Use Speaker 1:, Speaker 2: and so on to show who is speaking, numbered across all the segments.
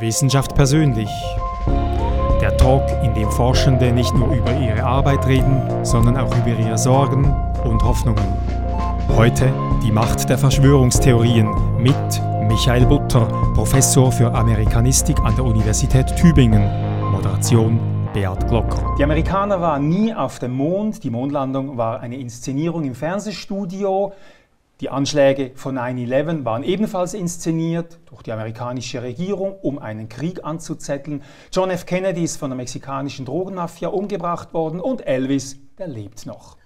Speaker 1: Wissenschaft persönlich. Der Talk, in dem Forschende nicht nur über ihre Arbeit reden, sondern auch über ihre Sorgen und Hoffnungen. Heute die Macht der Verschwörungstheorien mit Michael Butter, Professor für Amerikanistik an der Universität Tübingen. Moderation Beat Glocker.
Speaker 2: Die Amerikaner waren nie auf dem Mond. Die Mondlandung war eine Inszenierung im Fernsehstudio. Die Anschläge von 9-11 waren ebenfalls inszeniert durch die amerikanische Regierung, um einen Krieg anzuzetteln. John F. Kennedy ist von der mexikanischen Drogenmafia umgebracht worden und Elvis, der lebt noch.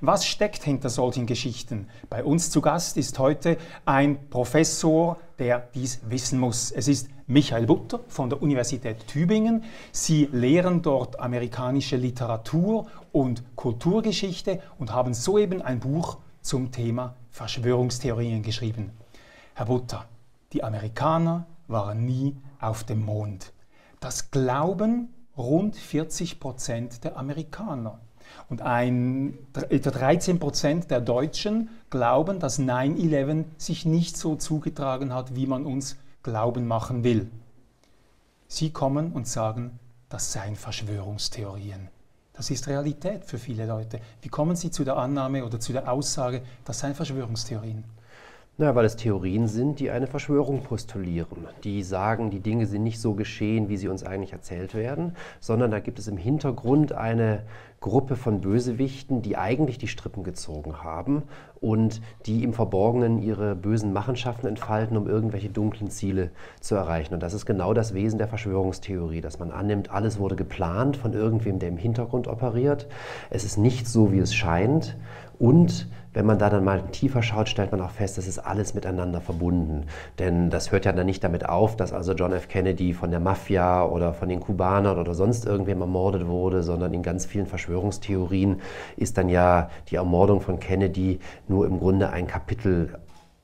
Speaker 2: Was steckt hinter solchen Geschichten? Bei uns zu Gast ist heute ein Professor, der dies wissen muss. Es ist Michael Butter von der Universität Tübingen. Sie lehren dort amerikanische Literatur und Kulturgeschichte und haben soeben ein Buch zum Thema Verschwörungstheorien geschrieben. Herr Butter, die Amerikaner waren nie auf dem Mond. Das glauben rund 40 Prozent der Amerikaner. Und ein, etwa 13 Prozent der Deutschen glauben, dass 9-11 sich nicht so zugetragen hat, wie man uns glauben machen will. Sie kommen und sagen, das seien Verschwörungstheorien. Das ist Realität für viele Leute. Wie kommen Sie zu der Annahme oder zu der Aussage, das seien Verschwörungstheorien?
Speaker 3: Na, weil es Theorien sind, die eine Verschwörung postulieren. Die sagen, die Dinge sind nicht so geschehen, wie sie uns eigentlich erzählt werden, sondern da gibt es im Hintergrund eine Gruppe von Bösewichten, die eigentlich die Strippen gezogen haben und die im Verborgenen ihre bösen Machenschaften entfalten, um irgendwelche dunklen Ziele zu erreichen. Und das ist genau das Wesen der Verschwörungstheorie, dass man annimmt, alles wurde geplant von irgendwem, der im Hintergrund operiert. Es ist nicht so, wie es scheint. Und wenn man da dann mal tiefer schaut, stellt man auch fest, das ist alles miteinander verbunden. Denn das hört ja dann nicht damit auf, dass also John F. Kennedy von der Mafia oder von den Kubanern oder sonst irgendwem ermordet wurde, sondern in ganz vielen Verschwörungstheorien ist dann ja die Ermordung von Kennedy nur im Grunde ein Kapitel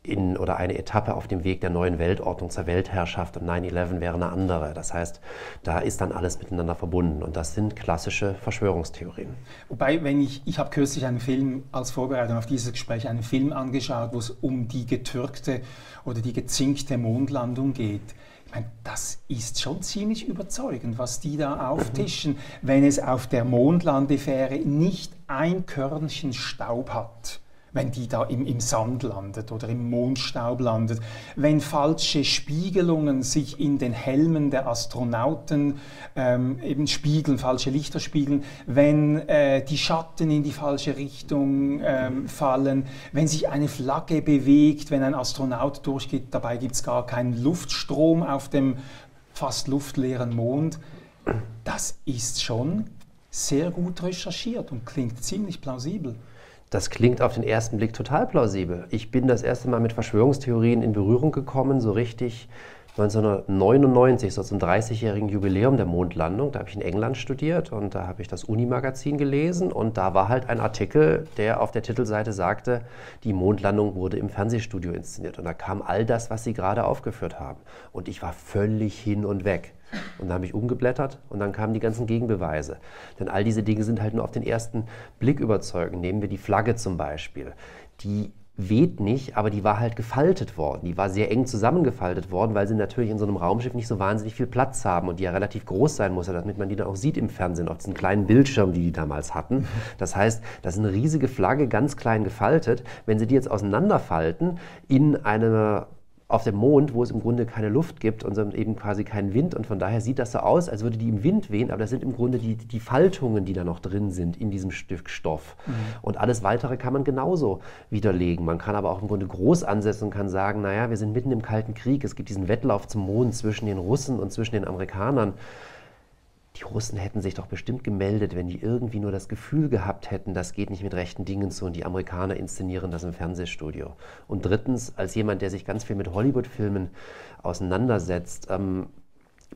Speaker 3: in, oder eine Etappe auf dem Weg der neuen Weltordnung zur Weltherrschaft und 9-11 wäre eine andere. Das heißt, da ist dann alles miteinander verbunden und das sind klassische Verschwörungstheorien.
Speaker 2: Wobei, wenn ich, ich habe kürzlich einen Film als Vorbereitung auf dieses Gespräch, einen Film angeschaut, wo es um die getürkte oder die gezinkte Mondlandung geht. Ich meine, das ist schon ziemlich überzeugend, was die da auftischen, wenn es auf der Mondlandefähre nicht ein Körnchen Staub hat wenn die da im, im Sand landet oder im Mondstaub landet, wenn falsche Spiegelungen sich in den Helmen der Astronauten ähm, eben spiegeln, falsche Lichter spiegeln, wenn äh, die Schatten in die falsche Richtung ähm, fallen, wenn sich eine Flagge bewegt, wenn ein Astronaut durchgeht, dabei gibt es gar keinen Luftstrom auf dem fast luftleeren Mond. Das ist schon sehr gut recherchiert und klingt ziemlich plausibel.
Speaker 3: Das klingt auf den ersten Blick total plausibel. Ich bin das erste Mal mit Verschwörungstheorien in Berührung gekommen, so richtig 1999, so zum 30-jährigen Jubiläum der Mondlandung. Da habe ich in England studiert und da habe ich das Uni-Magazin gelesen und da war halt ein Artikel, der auf der Titelseite sagte, die Mondlandung wurde im Fernsehstudio inszeniert. Und da kam all das, was Sie gerade aufgeführt haben. Und ich war völlig hin und weg. Und dann habe ich umgeblättert und dann kamen die ganzen Gegenbeweise. Denn all diese Dinge sind halt nur auf den ersten Blick überzeugend. Nehmen wir die Flagge zum Beispiel. Die weht nicht, aber die war halt gefaltet worden. Die war sehr eng zusammengefaltet worden, weil sie natürlich in so einem Raumschiff nicht so wahnsinnig viel Platz haben und die ja relativ groß sein muss, damit man die dann auch sieht im Fernsehen, auf diesen kleinen Bildschirm, die die damals hatten. Das heißt, das ist eine riesige Flagge, ganz klein gefaltet. Wenn sie die jetzt auseinanderfalten in eine auf dem Mond, wo es im Grunde keine Luft gibt und eben quasi keinen Wind. Und von daher sieht das so aus, als würde die im Wind wehen, aber das sind im Grunde die, die Faltungen, die da noch drin sind in diesem Stück Stoff. Mhm. Und alles Weitere kann man genauso widerlegen. Man kann aber auch im Grunde groß ansetzen und kann sagen, naja, wir sind mitten im Kalten Krieg, es gibt diesen Wettlauf zum Mond zwischen den Russen und zwischen den Amerikanern die Russen hätten sich doch bestimmt gemeldet, wenn die irgendwie nur das Gefühl gehabt hätten, das geht nicht mit rechten Dingen zu und die Amerikaner inszenieren das im Fernsehstudio. Und drittens, als jemand, der sich ganz viel mit Hollywood-Filmen auseinandersetzt, ähm,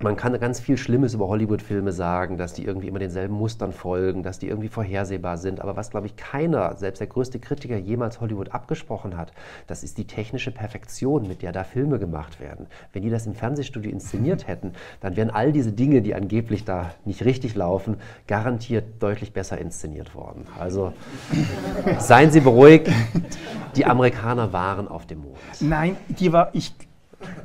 Speaker 3: man kann ganz viel Schlimmes über Hollywood-Filme sagen, dass die irgendwie immer denselben Mustern folgen, dass die irgendwie vorhersehbar sind. Aber was, glaube ich, keiner, selbst der größte Kritiker, jemals Hollywood abgesprochen hat, das ist die technische Perfektion, mit der da Filme gemacht werden. Wenn die das im Fernsehstudio inszeniert hätten, dann wären all diese Dinge, die angeblich da nicht richtig laufen, garantiert deutlich besser inszeniert worden. Also seien Sie beruhigt, die Amerikaner waren auf dem Mond.
Speaker 2: Nein, die war, ich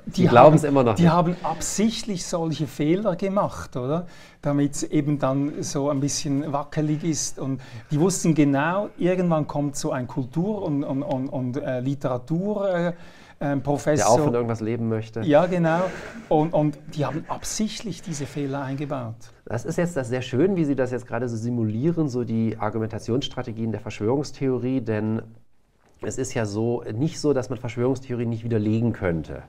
Speaker 2: die glauben es immer noch. Die nicht. haben absichtlich solche Fehler gemacht, oder? Damit es eben dann so ein bisschen wackelig ist. Und die wussten genau, irgendwann kommt so ein Kultur- und, und, und, und äh, Literatur. Äh, Professor.
Speaker 3: Der auch von irgendwas leben möchte.
Speaker 2: Ja, genau. Und, und die haben absichtlich diese Fehler eingebaut.
Speaker 3: Das ist jetzt das sehr schön, wie Sie das jetzt gerade so simulieren, so die Argumentationsstrategien der Verschwörungstheorie, denn es ist ja so, nicht so, dass man Verschwörungstheorien nicht widerlegen könnte,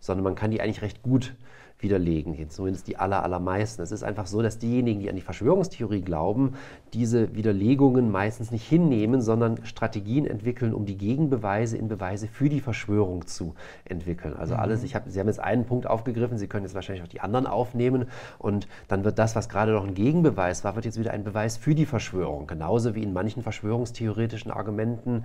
Speaker 3: sondern man kann die eigentlich recht gut widerlegen, zumindest die aller, allermeisten. Es ist einfach so, dass diejenigen, die an die Verschwörungstheorie glauben, diese Widerlegungen meistens nicht hinnehmen, sondern Strategien entwickeln, um die Gegenbeweise in Beweise für die Verschwörung zu entwickeln. Also mhm. alles, ich hab, Sie haben jetzt einen Punkt aufgegriffen, Sie können jetzt wahrscheinlich auch die anderen aufnehmen und dann wird das, was gerade noch ein Gegenbeweis war, wird jetzt wieder ein Beweis für die Verschwörung. Genauso wie in manchen verschwörungstheoretischen Argumenten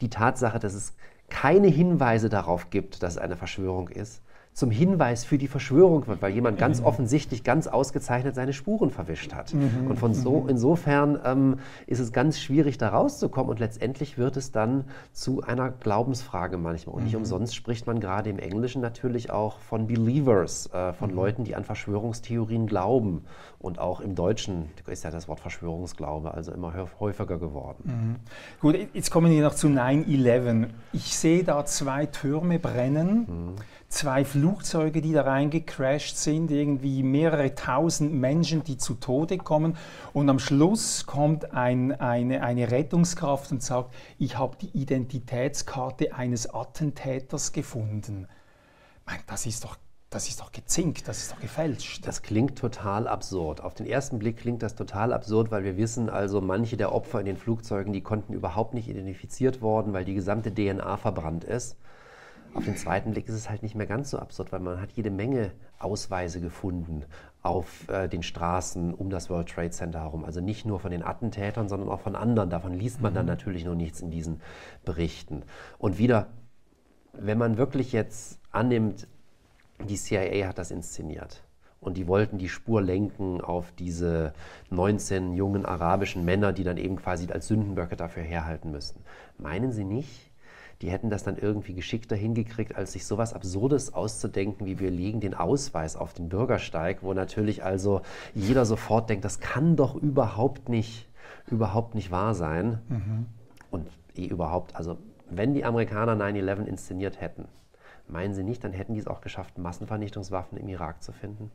Speaker 3: die Tatsache, dass es keine Hinweise darauf gibt, dass es eine Verschwörung ist, zum Hinweis für die Verschwörung wird, weil jemand ganz mhm. offensichtlich, ganz ausgezeichnet seine Spuren verwischt hat. Mhm. Und von so, mhm. insofern ähm, ist es ganz schwierig, da rauszukommen und letztendlich wird es dann zu einer Glaubensfrage manchmal. Und nicht mhm. umsonst spricht man gerade im Englischen natürlich auch von Believers, äh, von mhm. Leuten, die an Verschwörungstheorien glauben. Und auch im Deutschen ist ja das Wort Verschwörungsglaube also immer häufiger geworden.
Speaker 2: Mhm. Gut, jetzt kommen wir noch zu 9-11. Ich sehe da zwei Türme brennen zwei Flugzeuge, die da reingecrashed sind, irgendwie mehrere tausend Menschen, die zu Tode kommen. Und am Schluss kommt ein, eine, eine Rettungskraft und sagt, ich habe die Identitätskarte eines Attentäters gefunden. Das ist doch das ist doch gezinkt, das ist doch gefälscht.
Speaker 3: Das klingt total absurd. Auf den ersten Blick klingt das total absurd, weil wir wissen, also manche der Opfer in den Flugzeugen, die konnten überhaupt nicht identifiziert worden, weil die gesamte DNA verbrannt ist. Auf den zweiten Blick ist es halt nicht mehr ganz so absurd, weil man hat jede Menge Ausweise gefunden auf äh, den Straßen um das World Trade Center herum. Also nicht nur von den Attentätern, sondern auch von anderen. Davon liest man mhm. dann natürlich noch nichts in diesen Berichten. Und wieder, wenn man wirklich jetzt annimmt, die CIA hat das inszeniert und die wollten die Spur lenken auf diese 19 jungen arabischen Männer, die dann eben quasi als Sündenböcke dafür herhalten müssen. Meinen Sie nicht, die hätten das dann irgendwie geschickter hingekriegt, als sich sowas Absurdes auszudenken, wie wir legen den Ausweis auf den Bürgersteig, wo natürlich also jeder sofort denkt, das kann doch überhaupt nicht, überhaupt nicht wahr sein. Mhm. Und eh überhaupt, also wenn die Amerikaner 9-11 inszeniert hätten, meinen Sie nicht, dann hätten die es auch geschafft, Massenvernichtungswaffen im Irak zu finden?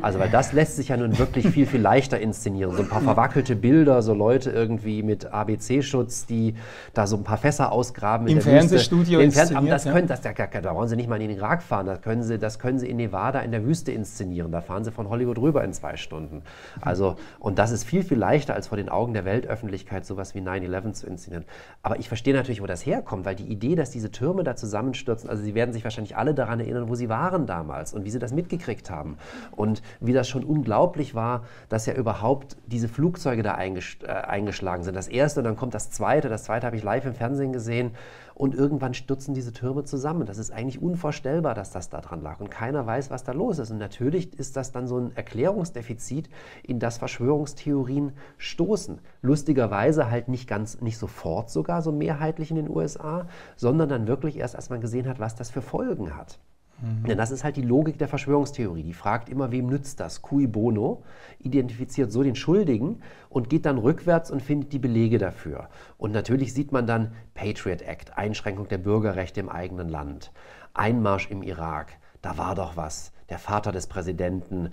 Speaker 3: Also, weil das lässt sich ja nun wirklich viel, viel leichter inszenieren. So ein paar verwackelte Bilder, so Leute irgendwie mit ABC-Schutz, die da so ein paar Fässer ausgraben.
Speaker 2: Im Fernsehstudio
Speaker 3: Im Fernseh aber das können, das, da, da wollen sie nicht mal in den Irak fahren, das können, sie, das können sie in Nevada in der Wüste inszenieren. Da fahren sie von Hollywood rüber in zwei Stunden. Also, und das ist viel, viel leichter, als vor den Augen der Weltöffentlichkeit sowas wie 9-11 zu inszenieren. Aber ich verstehe natürlich, wo das herkommt, weil die Idee, dass diese Türme da zusammenstürzen, also sie werden sich wahrscheinlich alle daran erinnern, wo sie waren damals und wie sie das mitgekriegt haben. Und wie das schon unglaublich war, dass ja überhaupt diese Flugzeuge da äh, eingeschlagen sind. Das erste, dann kommt das zweite. Das zweite habe ich live im Fernsehen gesehen. Und irgendwann stürzen diese Türme zusammen. Das ist eigentlich unvorstellbar, dass das da dran lag. Und keiner weiß, was da los ist. Und natürlich ist das dann so ein Erklärungsdefizit, in das Verschwörungstheorien stoßen. Lustigerweise halt nicht ganz, nicht sofort sogar so mehrheitlich in den USA, sondern dann wirklich erst, als man gesehen hat, was das für Folgen hat. Mhm. Denn das ist halt die Logik der Verschwörungstheorie. Die fragt immer, wem nützt das? Cui bono, identifiziert so den Schuldigen und geht dann rückwärts und findet die Belege dafür. Und natürlich sieht man dann Patriot Act, Einschränkung der Bürgerrechte im eigenen Land, Einmarsch im Irak, da war doch was. Der Vater des Präsidenten,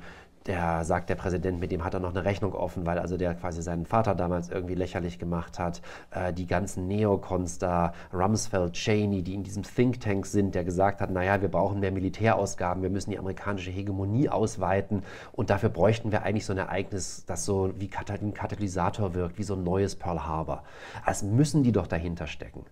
Speaker 3: der sagt der Präsident, mit dem hat er noch eine Rechnung offen, weil also der quasi seinen Vater damals irgendwie lächerlich gemacht hat. Äh, die ganzen Neocons da, Rumsfeld, Cheney, die in diesem Think Tank sind, der gesagt hat, naja, wir brauchen mehr Militärausgaben, wir müssen die amerikanische Hegemonie ausweiten und dafür bräuchten wir eigentlich so ein Ereignis, das so wie ein Katalysator wirkt, wie so ein neues Pearl Harbor. Also müssen die doch dahinter stecken.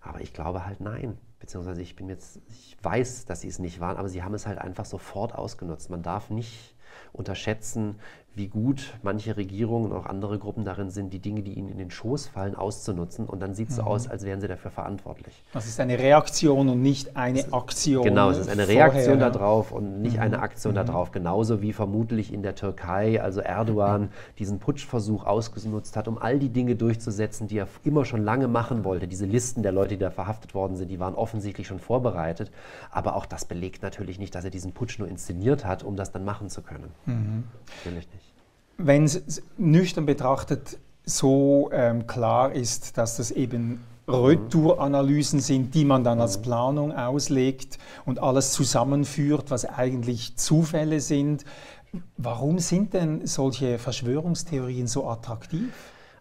Speaker 3: Aber ich glaube halt nein. Beziehungsweise ich bin jetzt, ich weiß, dass sie es nicht waren, aber sie haben es halt einfach sofort ausgenutzt. Man darf nicht unterschätzen, wie gut manche Regierungen und auch andere Gruppen darin sind, die Dinge, die ihnen in den Schoß fallen, auszunutzen. Und dann sieht es so mhm. aus, als wären sie dafür verantwortlich.
Speaker 2: Das ist eine Reaktion und nicht eine Aktion.
Speaker 3: Genau, es ist eine Reaktion darauf und nicht mhm. eine Aktion mhm. darauf. Genauso wie vermutlich in der Türkei, also Erdogan, diesen Putschversuch ausgenutzt hat, um all die Dinge durchzusetzen, die er immer schon lange machen wollte. Diese Listen der Leute, die da verhaftet worden sind, die waren offensichtlich schon vorbereitet. Aber auch das belegt natürlich nicht, dass er diesen Putsch nur inszeniert hat, um das dann machen zu können. Mhm.
Speaker 2: Natürlich nicht. Wenn es nüchtern betrachtet so ähm, klar ist, dass das eben Retouranalysen sind, die man dann als mhm. Planung auslegt und alles zusammenführt, was eigentlich Zufälle sind. Warum sind denn solche Verschwörungstheorien so attraktiv?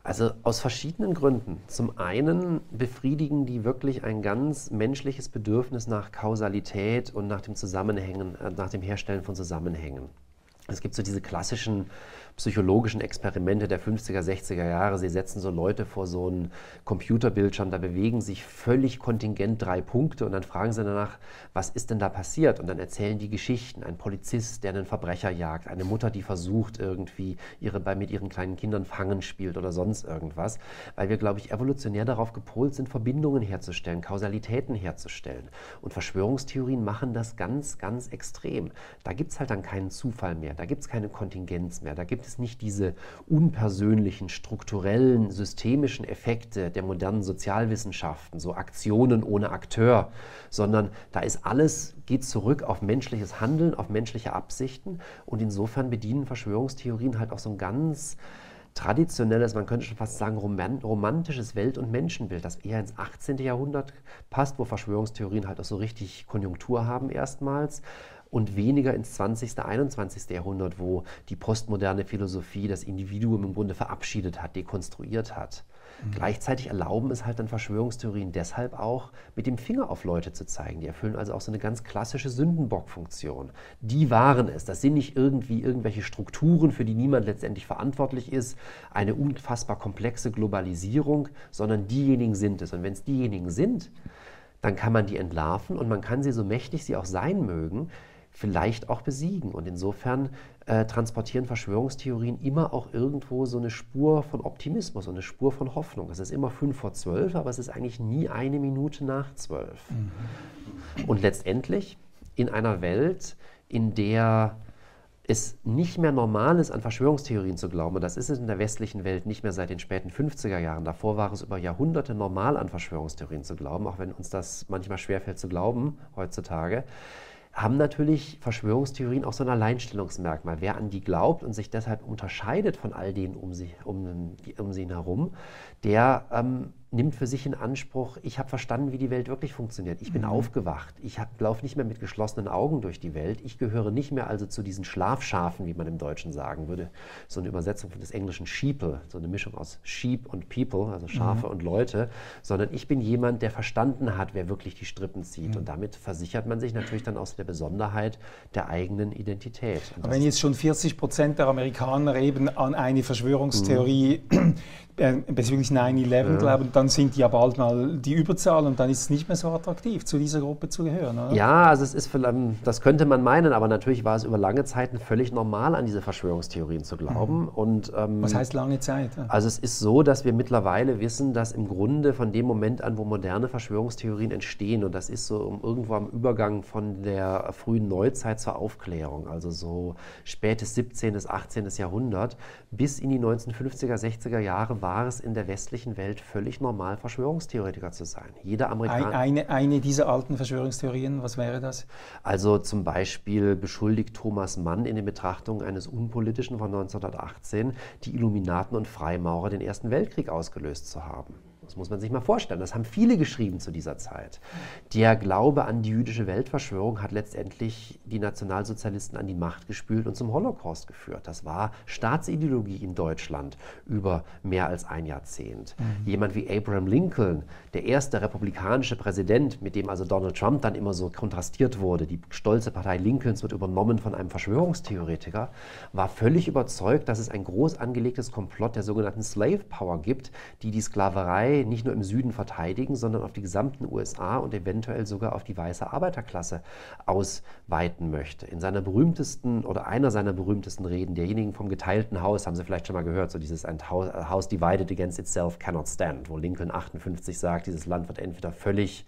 Speaker 3: Also aus verschiedenen Gründen. Zum einen befriedigen die wirklich ein ganz menschliches Bedürfnis nach Kausalität und nach dem Zusammenhängen, äh, nach dem Herstellen von Zusammenhängen. Es gibt so diese klassischen psychologischen Experimente der 50er, 60er Jahre. Sie setzen so Leute vor so einen Computerbildschirm, da bewegen sich völlig kontingent drei Punkte und dann fragen sie danach, was ist denn da passiert? Und dann erzählen die Geschichten. Ein Polizist, der einen Verbrecher jagt, eine Mutter, die versucht irgendwie ihre, mit ihren kleinen Kindern Fangen spielt oder sonst irgendwas. Weil wir, glaube ich, evolutionär darauf gepolt sind, Verbindungen herzustellen, Kausalitäten herzustellen. Und Verschwörungstheorien machen das ganz, ganz extrem. Da gibt es halt dann keinen Zufall mehr, da gibt es keine Kontingenz mehr, da gibt es nicht diese unpersönlichen, strukturellen, systemischen Effekte der modernen Sozialwissenschaften, so Aktionen ohne Akteur, sondern da ist alles, geht zurück auf menschliches Handeln, auf menschliche Absichten und insofern bedienen Verschwörungstheorien halt auch so ein ganz traditionelles, man könnte schon fast sagen, romantisches Welt- und Menschenbild, das eher ins 18. Jahrhundert passt, wo Verschwörungstheorien halt auch so richtig Konjunktur haben erstmals und weniger ins 20., 21. Jahrhundert, wo die postmoderne Philosophie das Individuum im Grunde verabschiedet hat, dekonstruiert hat. Mhm. Gleichzeitig erlauben es halt dann Verschwörungstheorien deshalb auch, mit dem Finger auf Leute zu zeigen. Die erfüllen also auch so eine ganz klassische Sündenbock-Funktion. Die waren es. Das sind nicht irgendwie irgendwelche Strukturen, für die niemand letztendlich verantwortlich ist, eine unfassbar komplexe Globalisierung, sondern diejenigen sind es. Und wenn es diejenigen sind, dann kann man die entlarven und man kann sie so mächtig sie auch sein mögen, vielleicht auch besiegen. Und insofern äh, transportieren Verschwörungstheorien immer auch irgendwo so eine Spur von Optimismus und eine Spur von Hoffnung. Es ist immer fünf vor zwölf, aber es ist eigentlich nie eine Minute nach zwölf. Mhm. Und letztendlich in einer Welt, in der es nicht mehr normal ist, an Verschwörungstheorien zu glauben, und das ist es in der westlichen Welt nicht mehr seit den späten 50er Jahren. Davor war es über Jahrhunderte normal, an Verschwörungstheorien zu glauben, auch wenn uns das manchmal schwerfällt zu glauben heutzutage haben natürlich Verschwörungstheorien auch so ein Alleinstellungsmerkmal. Wer an die glaubt und sich deshalb unterscheidet von all denen um sie, um, um sie herum, der ähm, nimmt für sich in Anspruch, ich habe verstanden, wie die Welt wirklich funktioniert. Ich bin mhm. aufgewacht. Ich laufe nicht mehr mit geschlossenen Augen durch die Welt. Ich gehöre nicht mehr also zu diesen Schlafschafen, wie man im Deutschen sagen würde. So eine Übersetzung des englischen Sheeple, so eine Mischung aus Sheep und People, also Schafe mhm. und Leute, sondern ich bin jemand, der verstanden hat, wer wirklich die Strippen zieht. Mhm. Und damit versichert man sich natürlich dann aus der Besonderheit der eigenen Identität.
Speaker 2: Aber wenn jetzt schon 40 Prozent der Amerikaner eben an eine Verschwörungstheorie mhm. Bezüglich 9-11 ja. glauben, dann sind die ja bald mal die Überzahl und dann ist es nicht mehr so attraktiv, zu dieser Gruppe zu gehören. Oder?
Speaker 3: Ja, also es ist das könnte man meinen, aber natürlich war es über lange Zeit völlig normal, an diese Verschwörungstheorien zu glauben. Mhm. Und,
Speaker 2: ähm, Was heißt lange Zeit?
Speaker 3: Also es ist so, dass wir mittlerweile wissen, dass im Grunde von dem Moment an, wo moderne Verschwörungstheorien entstehen, und das ist so irgendwo am Übergang von der frühen Neuzeit zur Aufklärung, also so spätes 17. bis 18. Jahrhundert, bis in die 1950er, 60er Jahre war es in der westlichen Welt völlig normal Verschwörungstheoretiker zu sein.
Speaker 2: Jeder Amerikaner. Eine, eine dieser alten Verschwörungstheorien, was wäre das?
Speaker 3: Also zum Beispiel beschuldigt Thomas Mann in den Betrachtungen eines Unpolitischen von 1918, die Illuminaten und Freimaurer den Ersten Weltkrieg ausgelöst zu haben. Das muss man sich mal vorstellen. Das haben viele geschrieben zu dieser Zeit. Der Glaube an die jüdische Weltverschwörung hat letztendlich die Nationalsozialisten an die Macht gespült und zum Holocaust geführt. Das war Staatsideologie in Deutschland über mehr als ein Jahrzehnt. Mhm. Jemand wie Abraham Lincoln, der erste republikanische Präsident, mit dem also Donald Trump dann immer so kontrastiert wurde, die stolze Partei Lincolns wird übernommen von einem Verschwörungstheoretiker, war völlig überzeugt, dass es ein groß angelegtes Komplott der sogenannten Slave Power gibt, die die Sklaverei Sklaverei nicht nur im Süden verteidigen, sondern auf die gesamten USA und eventuell sogar auf die weiße Arbeiterklasse ausweiten möchte. In seiner berühmtesten oder einer seiner berühmtesten Reden, derjenigen vom geteilten Haus, haben Sie vielleicht schon mal gehört, so dieses ein House divided against itself cannot stand, wo Lincoln 58 sagt, dieses Land wird entweder völlig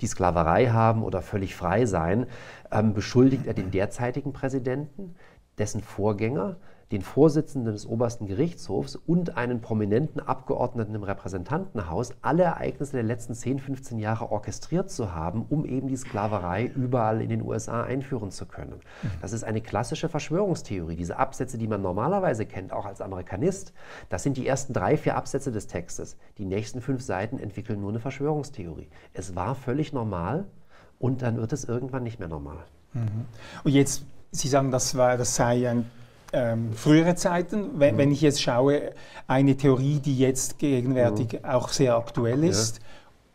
Speaker 3: die Sklaverei haben oder völlig frei sein, ähm, beschuldigt er den derzeitigen Präsidenten, dessen Vorgänger, den Vorsitzenden des obersten Gerichtshofs und einen prominenten Abgeordneten im Repräsentantenhaus alle Ereignisse der letzten 10, 15 Jahre orchestriert zu haben, um eben die Sklaverei überall in den USA einführen zu können. Das ist eine klassische Verschwörungstheorie. Diese Absätze, die man normalerweise kennt, auch als Amerikanist, das sind die ersten drei, vier Absätze des Textes. Die nächsten fünf Seiten entwickeln nur eine Verschwörungstheorie. Es war völlig normal und dann wird es irgendwann nicht mehr normal.
Speaker 2: Mhm. Und jetzt, Sie sagen, das, war, das sei ein ähm, frühere Zeiten, wenn, mhm. wenn, ich jetzt schaue, eine Theorie, die jetzt gegenwärtig mhm. auch sehr aktuell ist. Ja.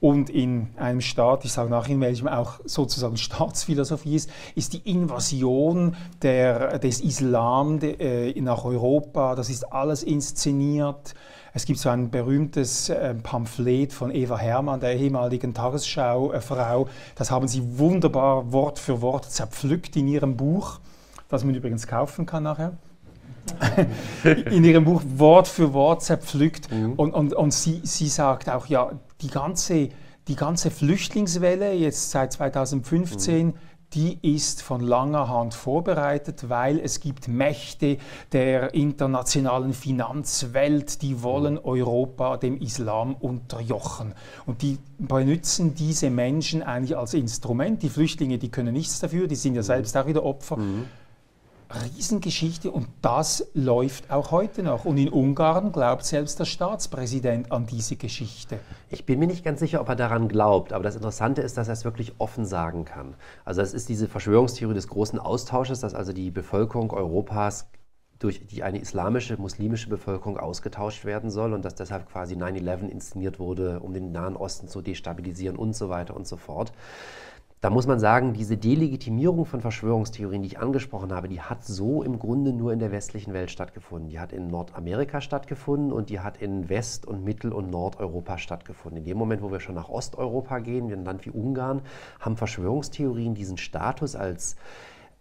Speaker 2: Und in einem Staat, ich sage nach, in welchem auch sozusagen Staatsphilosophie ist, ist die Invasion der, des Islam de, äh, nach Europa. Das ist alles inszeniert. Es gibt so ein berühmtes äh, Pamphlet von Eva Hermann, der ehemaligen Tagesschau-Frau. Das haben sie wunderbar Wort für Wort zerpflückt in ihrem Buch, das man übrigens kaufen kann nachher. in ihrem Buch Wort für Wort zerpflückt. Mhm. Und, und, und sie, sie sagt auch, ja, die ganze, die ganze Flüchtlingswelle jetzt seit 2015, mhm die ist von langer Hand vorbereitet, weil es gibt Mächte der internationalen Finanzwelt, die wollen Europa dem Islam unterjochen. Und die benutzen diese Menschen eigentlich als Instrument. Die Flüchtlinge, die können nichts dafür, die sind ja selbst auch wieder Opfer. Mhm. Riesengeschichte und das läuft auch heute noch. Und in Ungarn glaubt selbst der Staatspräsident an diese Geschichte.
Speaker 3: Ich bin mir nicht ganz sicher, ob er daran glaubt, aber das Interessante ist, dass er es wirklich offen sagen kann. Also es ist diese Verschwörungstheorie des großen Austausches, dass also die Bevölkerung Europas durch die eine islamische, muslimische Bevölkerung ausgetauscht werden soll und dass deshalb quasi 9-11 inszeniert wurde, um den Nahen Osten zu destabilisieren und so weiter und so fort. Da muss man sagen, diese Delegitimierung von Verschwörungstheorien, die ich angesprochen habe, die hat so im Grunde nur in der westlichen Welt stattgefunden. Die hat in Nordamerika stattgefunden und die hat in West- und Mittel- und Nordeuropa stattgefunden. In dem Moment, wo wir schon nach Osteuropa gehen, wie ein Land wie Ungarn, haben Verschwörungstheorien diesen Status als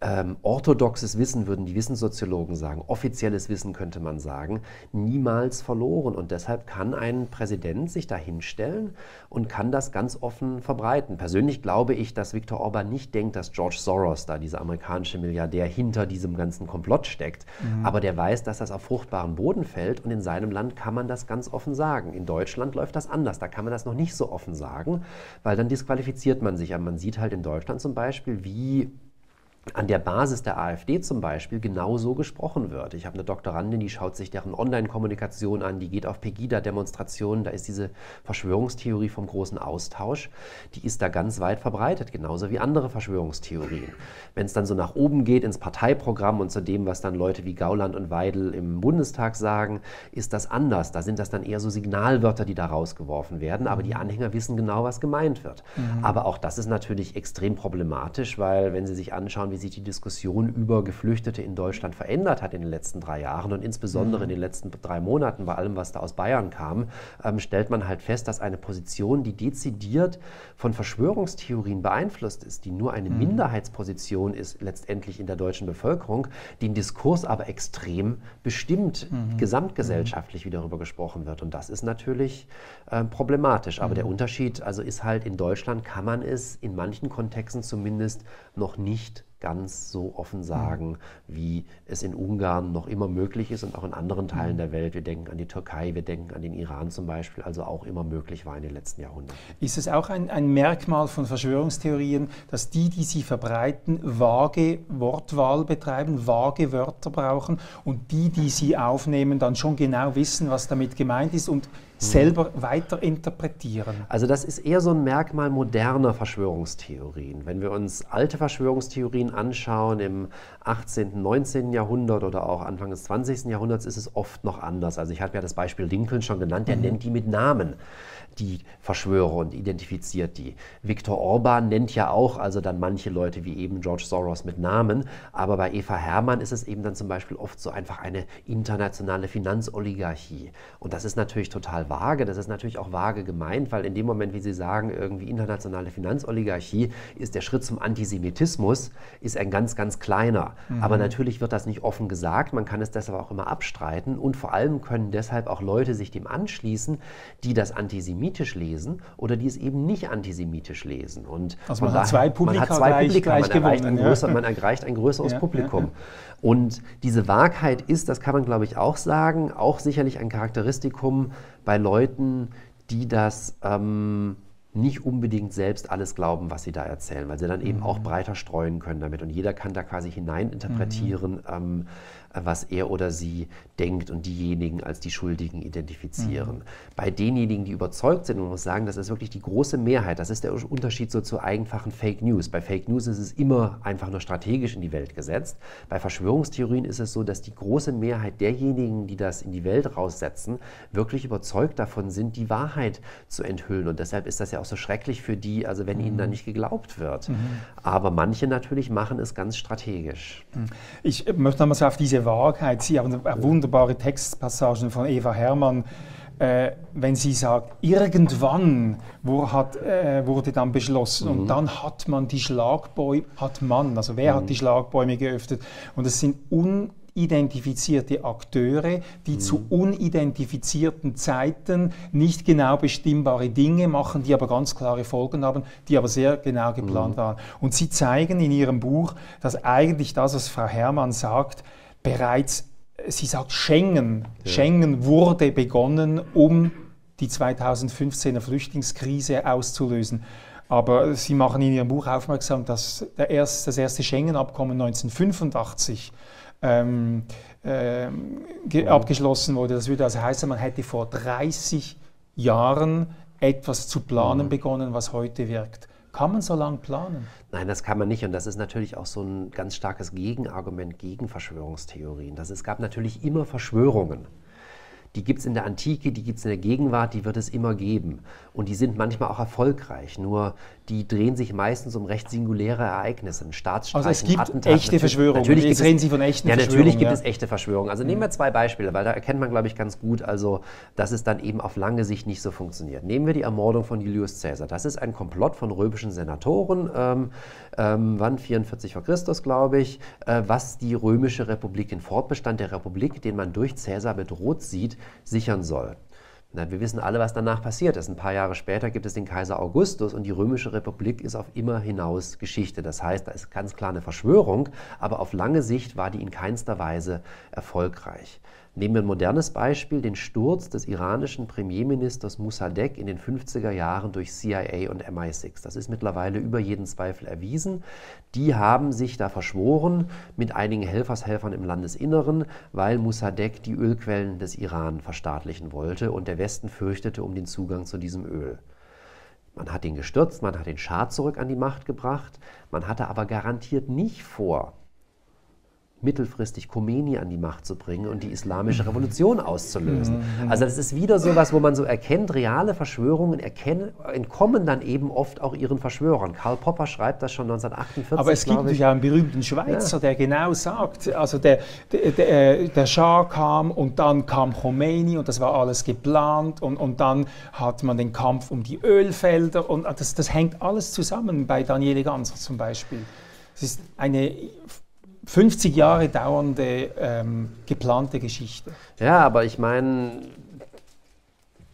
Speaker 3: ähm, orthodoxes Wissen, würden die Wissenssoziologen sagen, offizielles Wissen könnte man sagen, niemals verloren. Und deshalb kann ein Präsident sich da hinstellen und kann das ganz offen verbreiten. Persönlich glaube ich, dass Viktor Orban nicht denkt, dass George Soros, da dieser amerikanische Milliardär, hinter diesem ganzen Komplott steckt. Mhm. Aber der weiß, dass das auf fruchtbaren Boden fällt und in seinem Land kann man das ganz offen sagen. In Deutschland läuft das anders. Da kann man das noch nicht so offen sagen, weil dann disqualifiziert man sich. Aber man sieht halt in Deutschland zum Beispiel, wie an der Basis der AfD zum Beispiel genauso gesprochen wird. Ich habe eine Doktorandin, die schaut sich deren Online-Kommunikation an, die geht auf Pegida-Demonstrationen, da ist diese Verschwörungstheorie vom großen Austausch, die ist da ganz weit verbreitet, genauso wie andere Verschwörungstheorien. Wenn es dann so nach oben geht ins Parteiprogramm und zu dem, was dann Leute wie Gauland und Weidel im Bundestag sagen, ist das anders. Da sind das dann eher so Signalwörter, die da rausgeworfen werden, aber die Anhänger wissen genau, was gemeint wird. Mhm. Aber auch das ist natürlich extrem problematisch, weil wenn Sie sich anschauen, wie sich die Diskussion über Geflüchtete in Deutschland verändert hat in den letzten drei Jahren und insbesondere mhm. in den letzten drei Monaten bei allem, was da aus Bayern kam, ähm, stellt man halt fest, dass eine Position, die dezidiert von Verschwörungstheorien beeinflusst ist, die nur eine mhm. Minderheitsposition ist letztendlich in der deutschen Bevölkerung, den Diskurs aber extrem bestimmt, mhm. gesamtgesellschaftlich, wie darüber gesprochen wird. Und das ist natürlich äh, problematisch. Aber der mhm. Unterschied also ist halt, in Deutschland kann man es in manchen Kontexten zumindest noch nicht ganz so offen sagen, wie es in Ungarn noch immer möglich ist und auch in anderen Teilen der Welt. Wir denken an die Türkei, wir denken an den Iran zum Beispiel, also auch immer möglich war in den letzten Jahrhunderten.
Speaker 2: Ist es auch ein, ein Merkmal von Verschwörungstheorien, dass die, die sie verbreiten, vage Wortwahl betreiben, vage Wörter brauchen und die, die sie aufnehmen, dann schon genau wissen, was damit gemeint ist und selber weiter interpretieren?
Speaker 3: Also das ist eher so ein Merkmal moderner Verschwörungstheorien. Wenn wir uns alte Verschwörungstheorien anschauen im 18., 19. Jahrhundert oder auch Anfang des 20. Jahrhunderts, ist es oft noch anders. Also ich habe ja das Beispiel Lincoln schon genannt, der mhm. nennt die mit Namen die Verschwörer und identifiziert die. Viktor Orban nennt ja auch also dann manche Leute wie eben George Soros mit Namen, aber bei Eva Hermann ist es eben dann zum Beispiel oft so einfach eine internationale Finanzoligarchie. Und das ist natürlich total vage. Das ist natürlich auch vage gemeint, weil in dem Moment, wie Sie sagen, irgendwie internationale Finanzoligarchie, ist der Schritt zum Antisemitismus ist ein ganz, ganz kleiner. Mhm. Aber natürlich wird das nicht offen gesagt. Man kann es deshalb auch immer abstreiten. Und vor allem können deshalb auch Leute sich dem anschließen, die das antisemitisch lesen oder die es eben nicht antisemitisch lesen. Und
Speaker 2: also man, hat zwei Publika
Speaker 3: man hat zwei gleich, Publika, gleich man, erreicht gewonnen, größer, ja. man erreicht ein größeres ja, Publikum. Ja, und diese Wahrheit ist, das kann man glaube ich auch sagen, auch sicherlich ein Charakteristikum bei Leuten, die das ähm, nicht unbedingt selbst alles glauben, was sie da erzählen, weil sie dann eben mhm. auch breiter streuen können damit und jeder kann da quasi hineininterpretieren. Mhm. Ähm, was er oder sie denkt und diejenigen als die Schuldigen identifizieren. Mhm. Bei denjenigen, die überzeugt sind, man muss sagen, das ist wirklich die große Mehrheit. Das ist der Unterschied so zu einfachen Fake News. Bei Fake News ist es immer einfach nur strategisch in die Welt gesetzt. Bei Verschwörungstheorien ist es so, dass die große Mehrheit derjenigen, die das in die Welt raussetzen, wirklich überzeugt davon sind, die Wahrheit zu enthüllen. Und deshalb ist das ja auch so schrecklich für die, also wenn mhm. ihnen da nicht geglaubt wird. Mhm. Aber manche natürlich machen es ganz strategisch.
Speaker 2: Mhm. Ich möchte nochmal auf diese Wahrheit. Sie haben wunderbare Textpassagen von Eva Herrmann. Äh, wenn sie sagt, irgendwann wo hat, äh, wurde dann beschlossen mhm. und dann hat man die Schlagbäume, hat man, also wer mhm. hat die Schlagbäume geöffnet? Und es sind unidentifizierte Akteure, die mhm. zu unidentifizierten Zeiten nicht genau bestimmbare Dinge machen, die aber ganz klare Folgen haben, die aber sehr genau geplant mhm. waren. Und sie zeigen in ihrem Buch, dass eigentlich das, was Frau Herrmann sagt, bereits, sie sagt Schengen, ja. Schengen wurde begonnen, um die 2015er Flüchtlingskrise auszulösen. Aber Sie machen in Ihrem Buch aufmerksam, dass erst, das erste Schengen-Abkommen 1985 ähm, äh, abgeschlossen wurde. Das würde also heißen, man hätte vor 30 Jahren etwas zu planen mhm. begonnen, was heute wirkt. Kann man so lange planen?
Speaker 3: Nein, das kann man nicht. Und das ist natürlich auch so ein ganz starkes Gegenargument gegen Verschwörungstheorien. Das, es gab natürlich immer Verschwörungen. Die gibt es in der Antike, die gibt es in der Gegenwart, die wird es immer geben. Und die sind manchmal auch erfolgreich. Nur die drehen sich meistens um recht singuläre Ereignisse. Ein
Speaker 2: Staatsstreich, also es gibt Attentat, echte Verschwörungen.
Speaker 3: Natürlich Jetzt reden Sie von echten ja, Verschwörungen. Natürlich gibt ja. es echte Verschwörungen. Also nehmen wir mhm. zwei Beispiele, weil da erkennt man, glaube ich, ganz gut, also, dass es dann eben auf lange Sicht nicht so funktioniert. Nehmen wir die Ermordung von Julius Caesar. Das ist ein Komplott von römischen Senatoren, ähm, ähm, wann 44 vor Christus, glaube ich, äh, was die römische Republik, den Fortbestand der Republik, den man durch Caesar bedroht sieht, sichern soll. Na, wir wissen alle, was danach passiert ist. Ein paar Jahre später gibt es den Kaiser Augustus und die Römische Republik ist auf immer hinaus Geschichte. Das heißt, da ist ganz klar eine Verschwörung, aber auf lange Sicht war die in keinster Weise erfolgreich. Nehmen wir ein modernes Beispiel, den Sturz des iranischen Premierministers Mossadegh in den 50er Jahren durch CIA und MI6. Das ist mittlerweile über jeden Zweifel erwiesen. Die haben sich da verschworen mit einigen Helfershelfern im Landesinneren, weil Mossadegh die Ölquellen des Iran verstaatlichen wollte und der Westen fürchtete um den Zugang zu diesem Öl. Man hat ihn gestürzt, man hat den Schah zurück an die Macht gebracht, man hatte aber garantiert nicht vor, mittelfristig Khomeini an die Macht zu bringen und die islamische Revolution auszulösen. Also das ist wieder so was, wo man so erkennt, reale Verschwörungen erkennen, entkommen dann eben oft auch ihren Verschwörern. Karl Popper schreibt das schon 1948.
Speaker 2: Aber es gibt natürlich auch einen berühmten Schweizer, ja. der genau sagt, also der, der, der, der Schah kam und dann kam Khomeini und das war alles geplant und, und dann hat man den Kampf um die Ölfelder und das, das hängt alles zusammen bei Daniele Ganser zum Beispiel. Es ist eine 50 Jahre dauernde ähm, geplante Geschichte.
Speaker 3: Ja, aber ich meine,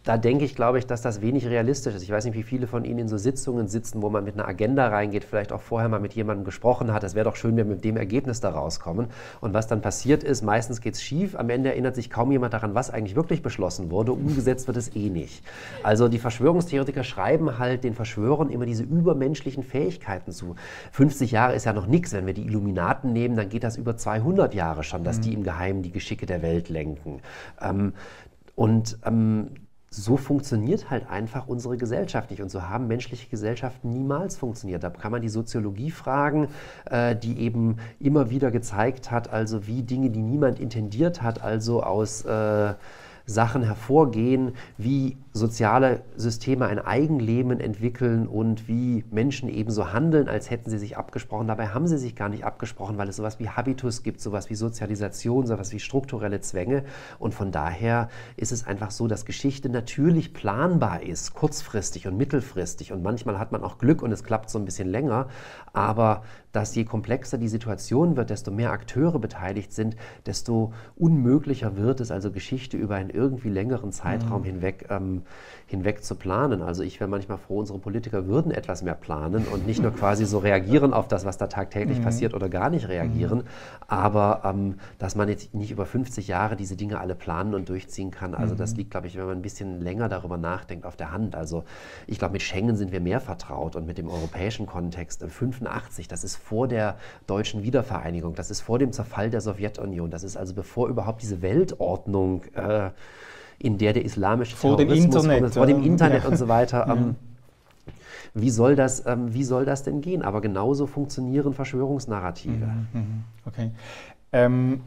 Speaker 3: da denke ich, glaube ich, dass das wenig realistisch ist. Ich weiß nicht, wie viele von Ihnen in so Sitzungen sitzen, wo man mit einer Agenda reingeht, vielleicht auch vorher mal mit jemandem gesprochen hat. Es wäre doch schön, wenn wir mit dem Ergebnis da rauskommen. Und was dann passiert ist, meistens geht es schief. Am Ende erinnert sich kaum jemand daran, was eigentlich wirklich beschlossen wurde. Umgesetzt wird es eh nicht. Also die Verschwörungstheoretiker schreiben halt den Verschwörern immer diese übermenschlichen Fähigkeiten zu. 50 Jahre ist ja noch nichts. Wenn wir die Illuminaten nehmen, dann geht das über 200 Jahre schon, dass die mhm. im Geheimen die Geschicke der Welt lenken. Ähm, und ähm, so funktioniert halt einfach unsere Gesellschaft nicht. Und so haben menschliche Gesellschaften niemals funktioniert. Da kann man die Soziologie fragen, äh, die eben immer wieder gezeigt hat, also wie Dinge, die niemand intendiert hat, also aus äh, Sachen hervorgehen, wie soziale Systeme ein Eigenleben entwickeln und wie Menschen eben so handeln, als hätten sie sich abgesprochen. Dabei haben sie sich gar nicht abgesprochen, weil es sowas wie Habitus gibt, sowas wie Sozialisation, sowas wie strukturelle Zwänge. Und von daher ist es einfach so, dass Geschichte natürlich planbar ist, kurzfristig und mittelfristig. Und manchmal hat man auch Glück und es klappt so ein bisschen länger. Aber dass je komplexer die Situation wird, desto mehr Akteure beteiligt sind, desto unmöglicher wird es, also Geschichte über einen irgendwie längeren Zeitraum mhm. hinweg, ähm, hinweg zu planen. Also ich wäre manchmal froh, unsere Politiker würden etwas mehr planen und nicht nur quasi so reagieren auf das, was da tagtäglich mhm. passiert oder gar nicht reagieren, mhm. aber ähm, dass man jetzt nicht über 50 Jahre diese Dinge alle planen und durchziehen kann. Also das mhm. liegt, glaube ich, wenn man ein bisschen länger darüber nachdenkt, auf der Hand. Also ich glaube, mit Schengen sind wir mehr vertraut und mit dem europäischen Kontext. 85, das ist vor der deutschen Wiedervereinigung, das ist vor dem Zerfall der Sowjetunion, das ist also bevor überhaupt diese Weltordnung, äh, in der der islamische
Speaker 2: vor Terrorismus, dem Internet,
Speaker 3: vor dem Internet ja. und so weiter, ähm, wie soll, das, ähm, wie soll das denn gehen? Aber genauso funktionieren Verschwörungsnarrative. Mhm,
Speaker 2: mhm. okay. Ähm,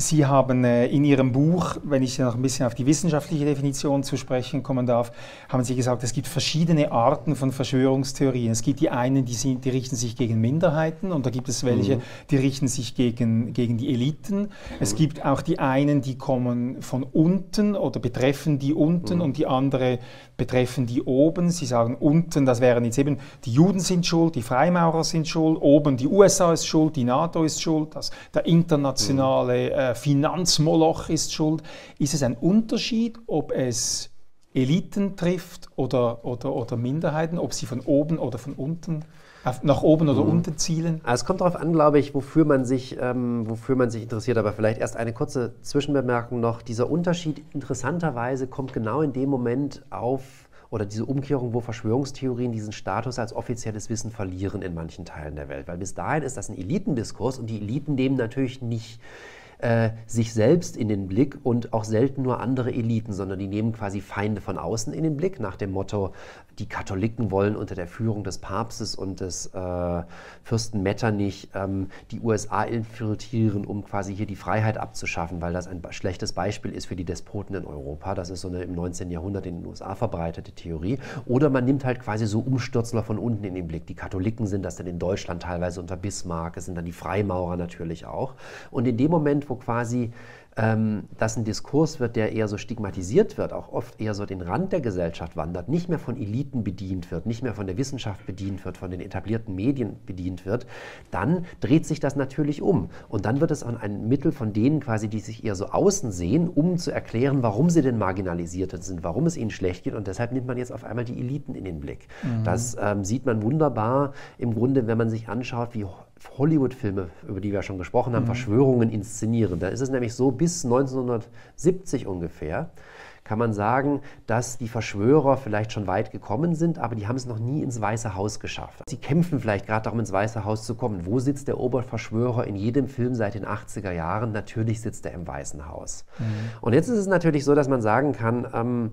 Speaker 2: Sie haben äh, in Ihrem Buch, wenn ich noch ein bisschen auf die wissenschaftliche Definition zu sprechen kommen darf, haben Sie gesagt, es gibt verschiedene Arten von Verschwörungstheorien. Es gibt die einen, die, sind, die richten sich gegen Minderheiten und da gibt es welche, mhm. die richten sich gegen, gegen die Eliten. Mhm. Es gibt auch die einen, die kommen von unten oder betreffen die unten mhm. und die andere betreffen die oben. Sie sagen unten, das wären jetzt eben, die Juden sind schuld, die Freimaurer sind schuld, oben die USA ist schuld, die NATO ist schuld, das, der internationale äh, Finanzmoloch ist schuld. Ist es ein Unterschied, ob es Eliten trifft oder, oder, oder Minderheiten, ob sie von oben oder von unten nach oben oder mhm. unten zielen?
Speaker 3: Also es kommt darauf an, glaube ich, wofür man, sich, ähm, wofür man sich interessiert. Aber vielleicht erst eine kurze Zwischenbemerkung noch. Dieser Unterschied interessanterweise kommt genau in dem Moment auf, oder diese Umkehrung, wo Verschwörungstheorien diesen Status als offizielles Wissen verlieren in manchen Teilen der Welt. Weil bis dahin ist das ein Elitendiskurs und die Eliten nehmen natürlich nicht äh, sich selbst in den Blick und auch selten nur andere Eliten, sondern die nehmen quasi Feinde von außen in den Blick, nach dem Motto, die Katholiken wollen unter der Führung des Papstes und des äh, Fürsten Metternich ähm, die USA infiltrieren, um quasi hier die Freiheit abzuschaffen, weil das ein schlechtes Beispiel ist für die Despoten in Europa. Das ist so eine im 19. Jahrhundert in den USA verbreitete Theorie. Oder man nimmt halt quasi so Umstürzler von unten in den Blick. Die Katholiken sind das dann in Deutschland teilweise unter Bismarck, es sind dann die Freimaurer natürlich auch. Und in dem Moment, wo quasi dass ein Diskurs wird, der eher so stigmatisiert wird, auch oft eher so den Rand der Gesellschaft wandert, nicht mehr von Eliten bedient wird, nicht mehr von der Wissenschaft bedient wird, von den etablierten Medien bedient wird, dann dreht sich das natürlich um. Und dann wird es auch ein Mittel von denen quasi, die sich eher so außen sehen, um zu erklären, warum sie denn marginalisiert sind, warum es ihnen schlecht geht. Und deshalb nimmt man jetzt auf einmal die Eliten in den Blick. Mhm. Das ähm, sieht man wunderbar im Grunde, wenn man sich anschaut, wie Hollywood-Filme, über die wir schon gesprochen haben, mhm. Verschwörungen inszenieren. Da ist es nämlich so, bis 1970 ungefähr kann man sagen, dass die Verschwörer vielleicht schon weit gekommen sind, aber die haben es noch nie ins Weiße Haus geschafft. Sie kämpfen vielleicht gerade darum, ins Weiße Haus zu kommen. Wo sitzt der Oberverschwörer in jedem Film seit den 80er Jahren? Natürlich sitzt er im Weißen Haus. Mhm. Und jetzt ist es natürlich so, dass man sagen kann, ähm,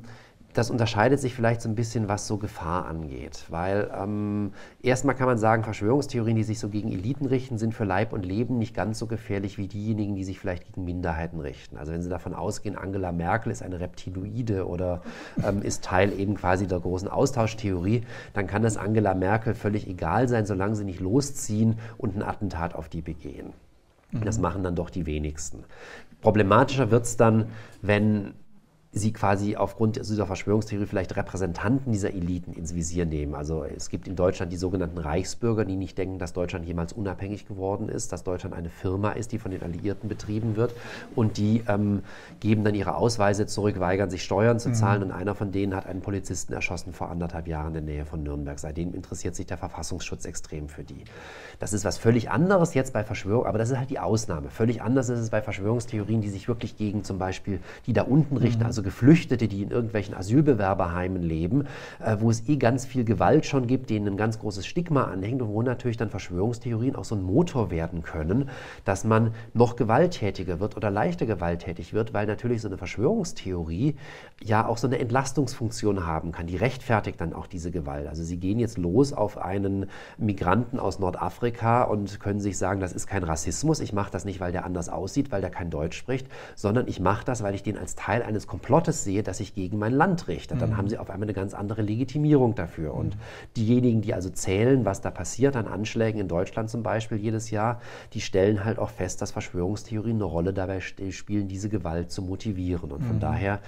Speaker 3: das unterscheidet sich vielleicht so ein bisschen, was so Gefahr angeht. Weil ähm, erstmal kann man sagen, Verschwörungstheorien, die sich so gegen Eliten richten, sind für Leib und Leben nicht ganz so gefährlich wie diejenigen, die sich vielleicht gegen Minderheiten richten. Also wenn Sie davon ausgehen, Angela Merkel ist eine Reptiloide oder ähm, ist Teil eben quasi der großen Austauschtheorie, dann kann das Angela Merkel völlig egal sein, solange sie nicht losziehen und ein Attentat auf die begehen. Mhm. Das machen dann doch die wenigsten. Problematischer wird es dann, wenn sie quasi aufgrund dieser Verschwörungstheorie vielleicht Repräsentanten dieser Eliten ins Visier nehmen. Also es gibt in Deutschland die sogenannten Reichsbürger, die nicht denken, dass Deutschland jemals unabhängig geworden ist, dass Deutschland eine Firma ist, die von den Alliierten betrieben wird und die ähm, geben dann ihre Ausweise zurück, weigern sich Steuern zu mhm. zahlen mhm. und einer von denen hat einen Polizisten erschossen vor anderthalb Jahren in der Nähe von Nürnberg. Seitdem interessiert sich der Verfassungsschutz extrem für die. Das ist was völlig anderes jetzt bei Verschwörung, aber das ist halt die Ausnahme. Völlig anders ist es bei Verschwörungstheorien, die sich wirklich gegen zum Beispiel die da unten richten, mhm. also Geflüchtete, die in irgendwelchen Asylbewerberheimen leben, äh, wo es eh ganz viel Gewalt schon gibt, denen ein ganz großes Stigma anhängt und wo natürlich dann Verschwörungstheorien auch so ein Motor werden können, dass man noch gewalttätiger wird oder leichter gewalttätig wird, weil natürlich so eine Verschwörungstheorie ja auch so eine Entlastungsfunktion haben kann. Die rechtfertigt dann auch diese Gewalt. Also sie gehen jetzt los auf einen Migranten aus Nordafrika, Afrika und können sich sagen, das ist kein Rassismus, ich mache das nicht, weil der anders aussieht, weil der kein Deutsch spricht, sondern ich mache das, weil ich den als Teil eines Komplotts Komplottes sehe, das sich gegen mein Land richtet. Dann mhm. haben sie auf einmal eine ganz andere Legitimierung dafür. Und diejenigen, die also zählen, was da passiert an Anschlägen in Deutschland zum Beispiel jedes Jahr, die stellen halt auch fest, dass Verschwörungstheorien eine Rolle dabei spielen, diese Gewalt zu motivieren. Und von mhm. daher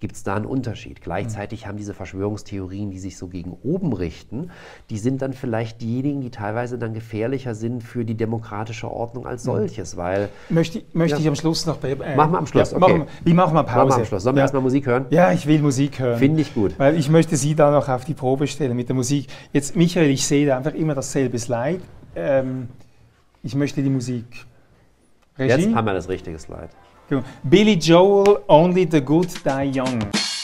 Speaker 3: gibt es da einen Unterschied. Gleichzeitig mhm. haben diese Verschwörungstheorien, die sich so gegen oben richten, die sind dann vielleicht diejenigen, die teilweise dann gefährlicher sind für die demokratische Ordnung als mhm. solches, weil...
Speaker 2: Möchte, möchte ja. ich am Schluss noch...
Speaker 3: Äh, machen wir am Schluss,
Speaker 2: ja, okay. Machen, wie machen wir Pause? Machen wir am
Speaker 3: Schluss. Sollen wir ja. Erstmal Musik hören?
Speaker 2: Ja, ich will Musik hören.
Speaker 3: Finde ich gut.
Speaker 2: Weil ich möchte Sie da noch auf die Probe stellen mit der Musik. Jetzt, Michael, ich sehe da einfach immer dasselbe Slide. Ähm, ich möchte die Musik.
Speaker 3: Regie? Jetzt haben wir das richtige Slide.
Speaker 2: Billy Joel, Only the Good Die Young.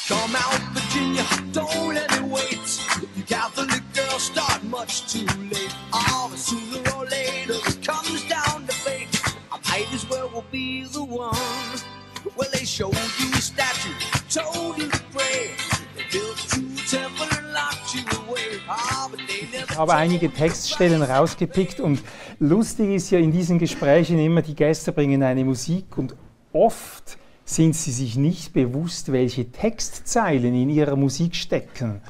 Speaker 2: Come out, Virginia, don't let it wait. You Catholic girls start much too late. Oh, but sooner or later it comes down to fate. I might as well be the one. Well, they showed you ich habe einige Textstellen rausgepickt und lustig ist ja in diesen Gesprächen immer, die Gäste bringen eine Musik und oft sind sie sich nicht bewusst, welche Textzeilen in ihrer Musik stecken.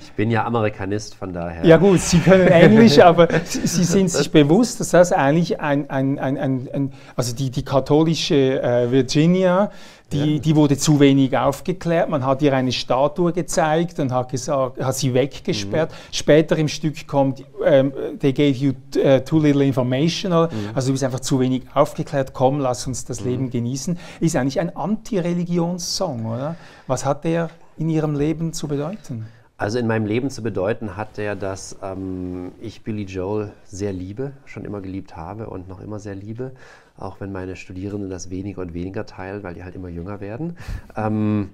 Speaker 3: Ich bin ja Amerikanist, von daher.
Speaker 2: Ja gut, Sie können Englisch, aber Sie sind sich bewusst, dass das eigentlich ein, ein, ein, ein also die, die katholische äh, Virginia die, die wurde zu wenig aufgeklärt. Man hat ihr eine Statue gezeigt und hat, gesagt, hat sie weggesperrt. Mhm. Später im Stück kommt, ähm, they gave you uh, too little information. Mhm. Also du bist einfach zu wenig aufgeklärt. Komm, lass uns das mhm. Leben genießen. Ist eigentlich ein Anti-Religionssong, oder? Was hat der in Ihrem Leben zu bedeuten?
Speaker 3: Also in meinem Leben zu bedeuten hat der, dass ähm, ich Billy Joel sehr liebe, schon immer geliebt habe und noch immer sehr liebe auch wenn meine Studierenden das weniger und weniger teilen, weil die halt immer jünger werden. Ähm,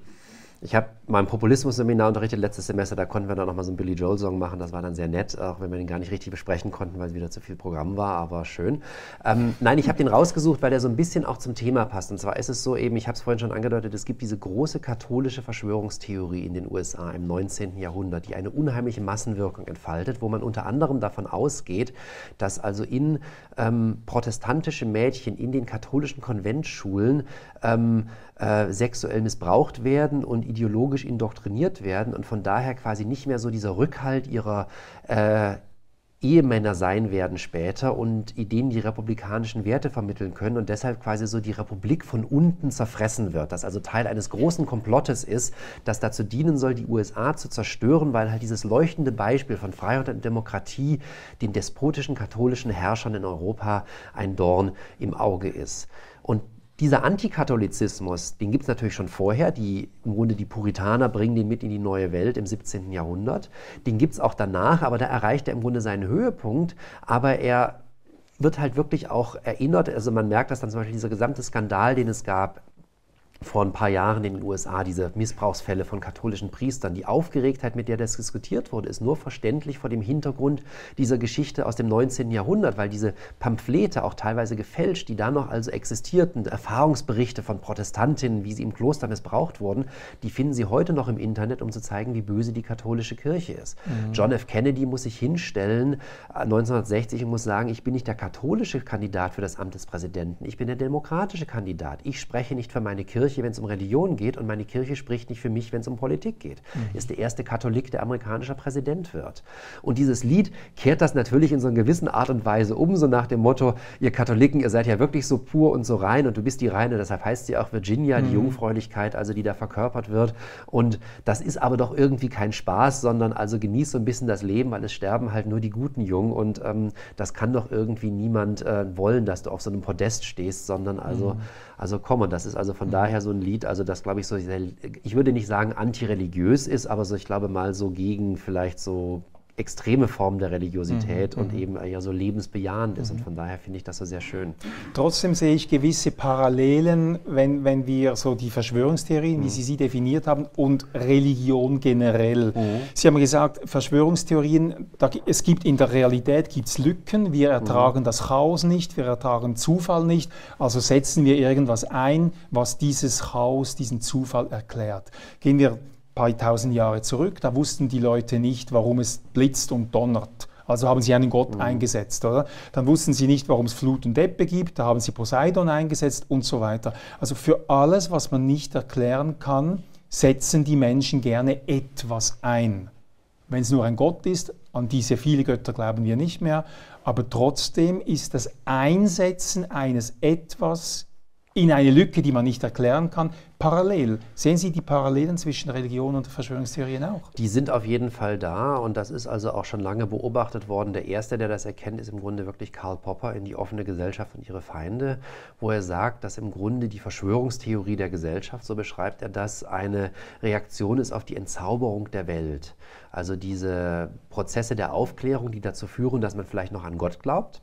Speaker 3: ich habe mein Populismus-Seminar unterrichtet letztes Semester, da konnten wir dann nochmal so einen Billy Joel-Song machen. Das war dann sehr nett, auch wenn wir den gar nicht richtig besprechen konnten, weil es wieder zu viel Programm war, aber schön. Ähm, nein, ich habe den rausgesucht, weil der so ein bisschen auch zum Thema passt. Und zwar ist es so eben, ich habe es vorhin schon angedeutet, es gibt diese große katholische Verschwörungstheorie in den USA im 19. Jahrhundert, die eine unheimliche Massenwirkung entfaltet, wo man unter anderem davon ausgeht, dass also in ähm, protestantische Mädchen in den katholischen Konventschulen ähm, äh, sexuell missbraucht werden und ideologisch indoktriniert werden und von daher quasi nicht mehr so dieser Rückhalt ihrer äh, Ehemänner sein werden später und Ideen die republikanischen Werte vermitteln können und deshalb quasi so die Republik von unten zerfressen wird, das also Teil eines großen Komplottes ist, das dazu dienen soll, die USA zu zerstören, weil halt dieses leuchtende Beispiel von Freiheit und Demokratie den despotischen katholischen Herrschern in Europa ein Dorn im Auge ist. Dieser Antikatholizismus, den gibt es natürlich schon vorher. Die, Im Grunde die Puritaner bringen den mit in die neue Welt im 17. Jahrhundert. Den gibt es auch danach, aber da erreicht er im Grunde seinen Höhepunkt. Aber er wird halt wirklich auch erinnert. Also man merkt, dass dann zum Beispiel dieser gesamte Skandal, den es gab vor ein paar Jahren in den USA, diese Missbrauchsfälle von katholischen Priestern. Die Aufgeregtheit, mit der das diskutiert wurde, ist nur verständlich vor dem Hintergrund dieser Geschichte aus dem 19. Jahrhundert, weil diese Pamphlete, auch teilweise gefälscht, die da noch also existierten, Erfahrungsberichte von Protestantinnen, wie sie im Kloster missbraucht wurden, die finden Sie heute noch im Internet, um zu zeigen, wie böse die katholische Kirche ist. Mhm. John F. Kennedy muss sich hinstellen 1960 äh, und muss sagen, ich bin nicht der katholische Kandidat für das Amt des Präsidenten, ich bin der demokratische Kandidat. Ich spreche nicht für meine Kirche, Kirche, wenn es um Religion geht und meine Kirche spricht nicht für mich, wenn es um Politik geht. Mhm. Ist der erste Katholik, der amerikanischer Präsident wird. Und dieses Lied kehrt das natürlich in so einer gewissen Art und Weise um, so nach dem Motto, ihr Katholiken, ihr seid ja wirklich so pur und so rein und du bist die Reine, deshalb heißt sie auch Virginia, mhm. die Jungfräulichkeit, also die da verkörpert wird. Und das ist aber doch irgendwie kein Spaß, sondern also genießt so ein bisschen das Leben, weil es sterben halt nur die guten Jungen und ähm, das kann doch irgendwie niemand äh, wollen, dass du auf so einem Podest stehst, sondern also, mhm. also komm, und das ist also von mhm. daher so ein Lied, also das glaube ich so, ich würde nicht sagen antireligiös ist, aber so, ich glaube mal so gegen vielleicht so extreme Form der Religiosität mhm, und mhm. eben ja so lebensbejahend ist. Mhm. Und von daher finde ich das so sehr schön.
Speaker 2: Trotzdem sehe ich gewisse Parallelen, wenn, wenn wir so die Verschwörungstheorien, mhm. wie Sie sie definiert haben, und Religion generell. Mhm. Sie haben gesagt, Verschwörungstheorien, da, es gibt in der Realität gibt's Lücken, wir mhm. ertragen das Chaos nicht, wir ertragen Zufall nicht, also setzen wir irgendwas ein, was dieses Chaos, diesen Zufall erklärt. Gehen wir paar tausend Jahre zurück, da wussten die Leute nicht, warum es blitzt und donnert. Also haben sie einen Gott mhm. eingesetzt, oder? Dann wussten sie nicht, warum es Flut und Ebbe gibt, da haben sie Poseidon eingesetzt und so weiter. Also für alles, was man nicht erklären kann, setzen die Menschen gerne etwas ein. Wenn es nur ein Gott ist, an diese viele Götter glauben wir nicht mehr, aber trotzdem ist das Einsetzen eines etwas in eine Lücke, die man nicht erklären kann, parallel. Sehen Sie die Parallelen zwischen Religion und Verschwörungstheorien auch?
Speaker 3: Die sind auf jeden Fall da und das ist also auch schon lange beobachtet worden. Der erste, der das erkennt, ist im Grunde wirklich Karl Popper in die offene Gesellschaft und ihre Feinde, wo er sagt, dass im Grunde die Verschwörungstheorie der Gesellschaft, so beschreibt er das, eine Reaktion ist auf die Entzauberung der Welt. Also diese Prozesse der Aufklärung, die dazu führen, dass man vielleicht noch an Gott glaubt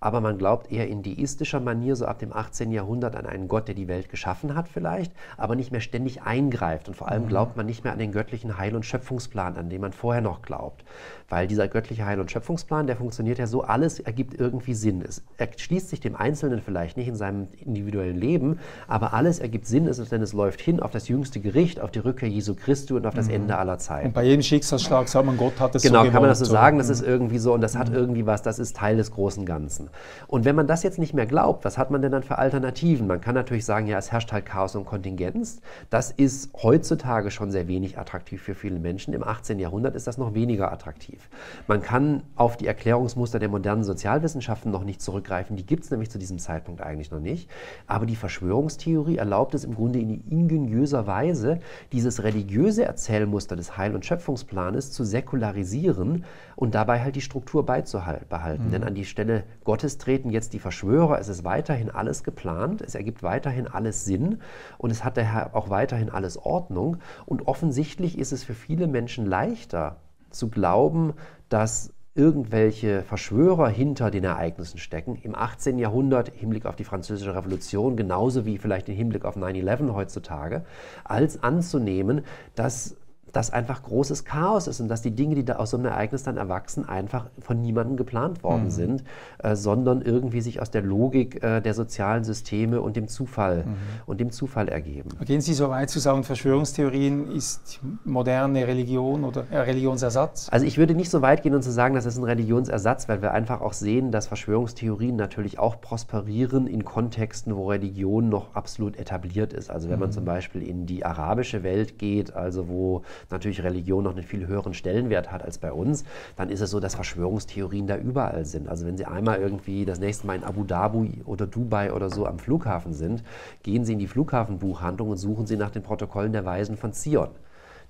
Speaker 3: aber man glaubt eher in deistischer Manier, so ab dem 18. Jahrhundert, an einen Gott, der die Welt geschaffen hat vielleicht, aber nicht mehr ständig eingreift. Und vor allem mhm. glaubt man nicht mehr an den göttlichen Heil- und Schöpfungsplan, an den man vorher noch glaubt. Weil dieser göttliche Heil- und Schöpfungsplan, der funktioniert ja so, alles ergibt irgendwie Sinn. Es erschließt sich dem Einzelnen vielleicht nicht in seinem individuellen Leben, aber alles ergibt Sinn, denn es läuft hin auf das jüngste Gericht, auf die Rückkehr Jesu Christi und auf das mhm. Ende aller Zeiten. Und
Speaker 2: bei jedem Schicksalsschlag sagt man, Gott hat es
Speaker 3: genau,
Speaker 2: so
Speaker 3: Genau, kann man das so sagen, das ist irgendwie so und das hat mhm. irgendwie was, das ist Teil des großen Ganzen. Und wenn man das jetzt nicht mehr glaubt, was hat man denn dann für Alternativen? Man kann natürlich sagen, ja, es herrscht halt Chaos und Kontingenz. Das ist heutzutage schon sehr wenig attraktiv für viele Menschen. Im 18. Jahrhundert ist das noch weniger attraktiv. Man kann auf die Erklärungsmuster der modernen Sozialwissenschaften noch nicht zurückgreifen. Die gibt es nämlich zu diesem Zeitpunkt eigentlich noch nicht. Aber die Verschwörungstheorie erlaubt es im Grunde in ingeniöser Weise, dieses religiöse Erzählmuster des Heil- und Schöpfungsplanes zu säkularisieren und dabei halt die Struktur beizubehalten. Mhm. Denn an die Stelle Gottes treten jetzt die Verschwörer. Es ist weiterhin alles geplant, es ergibt weiterhin alles Sinn und es hat daher auch weiterhin alles Ordnung. Und offensichtlich ist es für viele Menschen leichter, zu glauben, dass irgendwelche Verschwörer hinter den Ereignissen stecken. Im 18. Jahrhundert, im Hinblick auf die Französische Revolution, genauso wie vielleicht im Hinblick auf 9-11 heutzutage, als anzunehmen, dass dass einfach großes Chaos ist und dass die Dinge, die da aus so einem Ereignis dann erwachsen, einfach von niemandem geplant worden mhm. sind, äh, sondern irgendwie sich aus der Logik äh, der sozialen Systeme und dem Zufall mhm. und dem Zufall ergeben.
Speaker 2: Gehen Sie so weit zu sagen, Verschwörungstheorien ist moderne Religion oder äh, Religionsersatz?
Speaker 3: Also ich würde nicht so weit gehen und zu sagen, das ist ein Religionsersatz, weil wir einfach auch sehen, dass Verschwörungstheorien natürlich auch prosperieren in Kontexten, wo Religion noch absolut etabliert ist. Also wenn mhm. man zum Beispiel in die arabische Welt geht, also wo natürlich Religion noch einen viel höheren Stellenwert hat als bei uns, dann ist es so, dass Verschwörungstheorien da überall sind. Also wenn Sie einmal irgendwie das nächste Mal in Abu Dhabi oder Dubai oder so am Flughafen sind, gehen Sie in die Flughafenbuchhandlung und suchen Sie nach den Protokollen der Weisen von Zion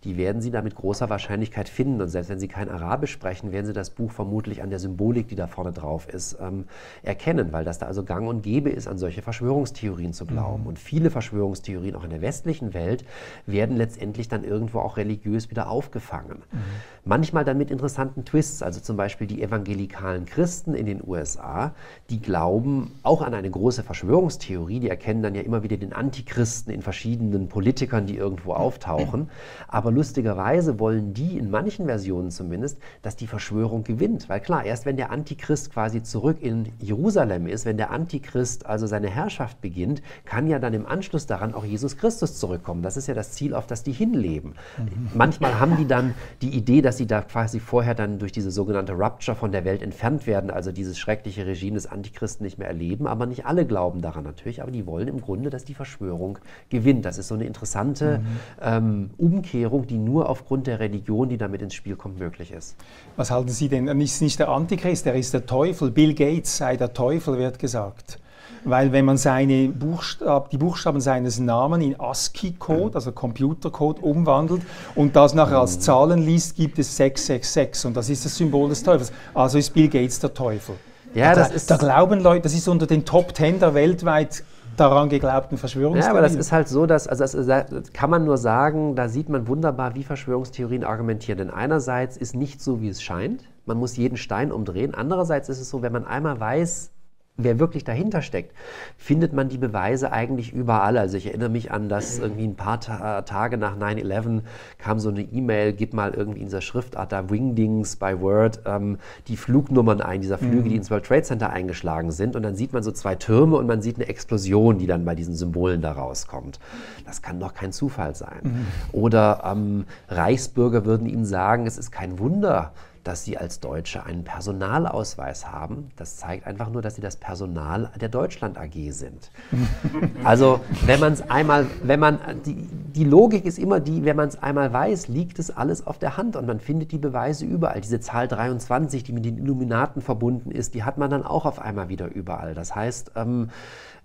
Speaker 3: die werden Sie da mit großer Wahrscheinlichkeit finden. Und selbst wenn Sie kein Arabisch sprechen, werden Sie das Buch vermutlich an der Symbolik, die da vorne drauf ist, ähm, erkennen, weil das da also gang und gäbe ist, an solche Verschwörungstheorien zu glauben. Mhm. Und viele Verschwörungstheorien, auch in der westlichen Welt, werden letztendlich dann irgendwo auch religiös wieder aufgefangen. Mhm. Manchmal dann mit interessanten Twists, also zum Beispiel die evangelikalen Christen in den USA, die glauben auch an eine große Verschwörungstheorie, die erkennen dann ja immer wieder den Antichristen in verschiedenen Politikern, die irgendwo auftauchen. Aber lustigerweise wollen die in manchen Versionen zumindest, dass die Verschwörung gewinnt. Weil klar, erst wenn der Antichrist quasi zurück in Jerusalem ist, wenn der Antichrist also seine Herrschaft beginnt, kann ja dann im Anschluss daran auch Jesus Christus zurückkommen. Das ist ja das Ziel, auf das die hinleben. Mhm. Manchmal haben die dann die Idee, dass sie da quasi vorher dann durch diese sogenannte Rupture von der Welt entfernt werden, also dieses schreckliche Regime des Antichristen nicht mehr erleben. Aber nicht alle glauben daran natürlich, aber die wollen im Grunde, dass die Verschwörung gewinnt. Das ist so eine interessante mhm. ähm, Umkehrung die nur aufgrund der Religion, die damit ins Spiel kommt, möglich ist.
Speaker 2: Was halten Sie denn? Er ist nicht der Antichrist, er ist der Teufel. Bill Gates sei der Teufel, wird gesagt. Weil wenn man seine Buchstab, die Buchstaben seines Namens in ASCII-Code, also Computercode, umwandelt und das nachher als Zahlen liest, gibt es 666 und das ist das Symbol des Teufels. Also ist Bill Gates der Teufel. Ja, das da, ist da glauben Leute, das ist unter den Top 10 der weltweit daran geglaubten Verschwörungstheorien. Ja,
Speaker 3: aber das ist halt so, dass, also das kann man nur sagen, da sieht man wunderbar, wie Verschwörungstheorien argumentieren. Denn einerseits ist nicht so, wie es scheint. Man muss jeden Stein umdrehen. Andererseits ist es so, wenn man einmal weiß, wer wirklich dahinter steckt, findet man die Beweise eigentlich überall. Also ich erinnere mich an, dass irgendwie ein paar Ta Tage nach 9-11 kam so eine E-Mail, gib mal irgendwie in dieser Schriftart da Wingdings bei Word ähm, die Flugnummern ein, dieser Flüge, mhm. die ins World Trade Center eingeschlagen sind. Und dann sieht man so zwei Türme und man sieht eine Explosion, die dann bei diesen Symbolen da rauskommt. Das kann doch kein Zufall sein. Mhm. Oder ähm, Reichsbürger würden Ihnen sagen, es ist kein Wunder, dass sie als Deutsche einen Personalausweis haben. Das zeigt einfach nur, dass sie das Personal der Deutschland AG sind. also wenn man es einmal, wenn man, die, die Logik ist immer die, wenn man es einmal weiß, liegt es alles auf der Hand und man findet die Beweise überall. Diese Zahl 23, die mit den Illuminaten verbunden ist, die hat man dann auch auf einmal wieder überall. Das heißt, ähm,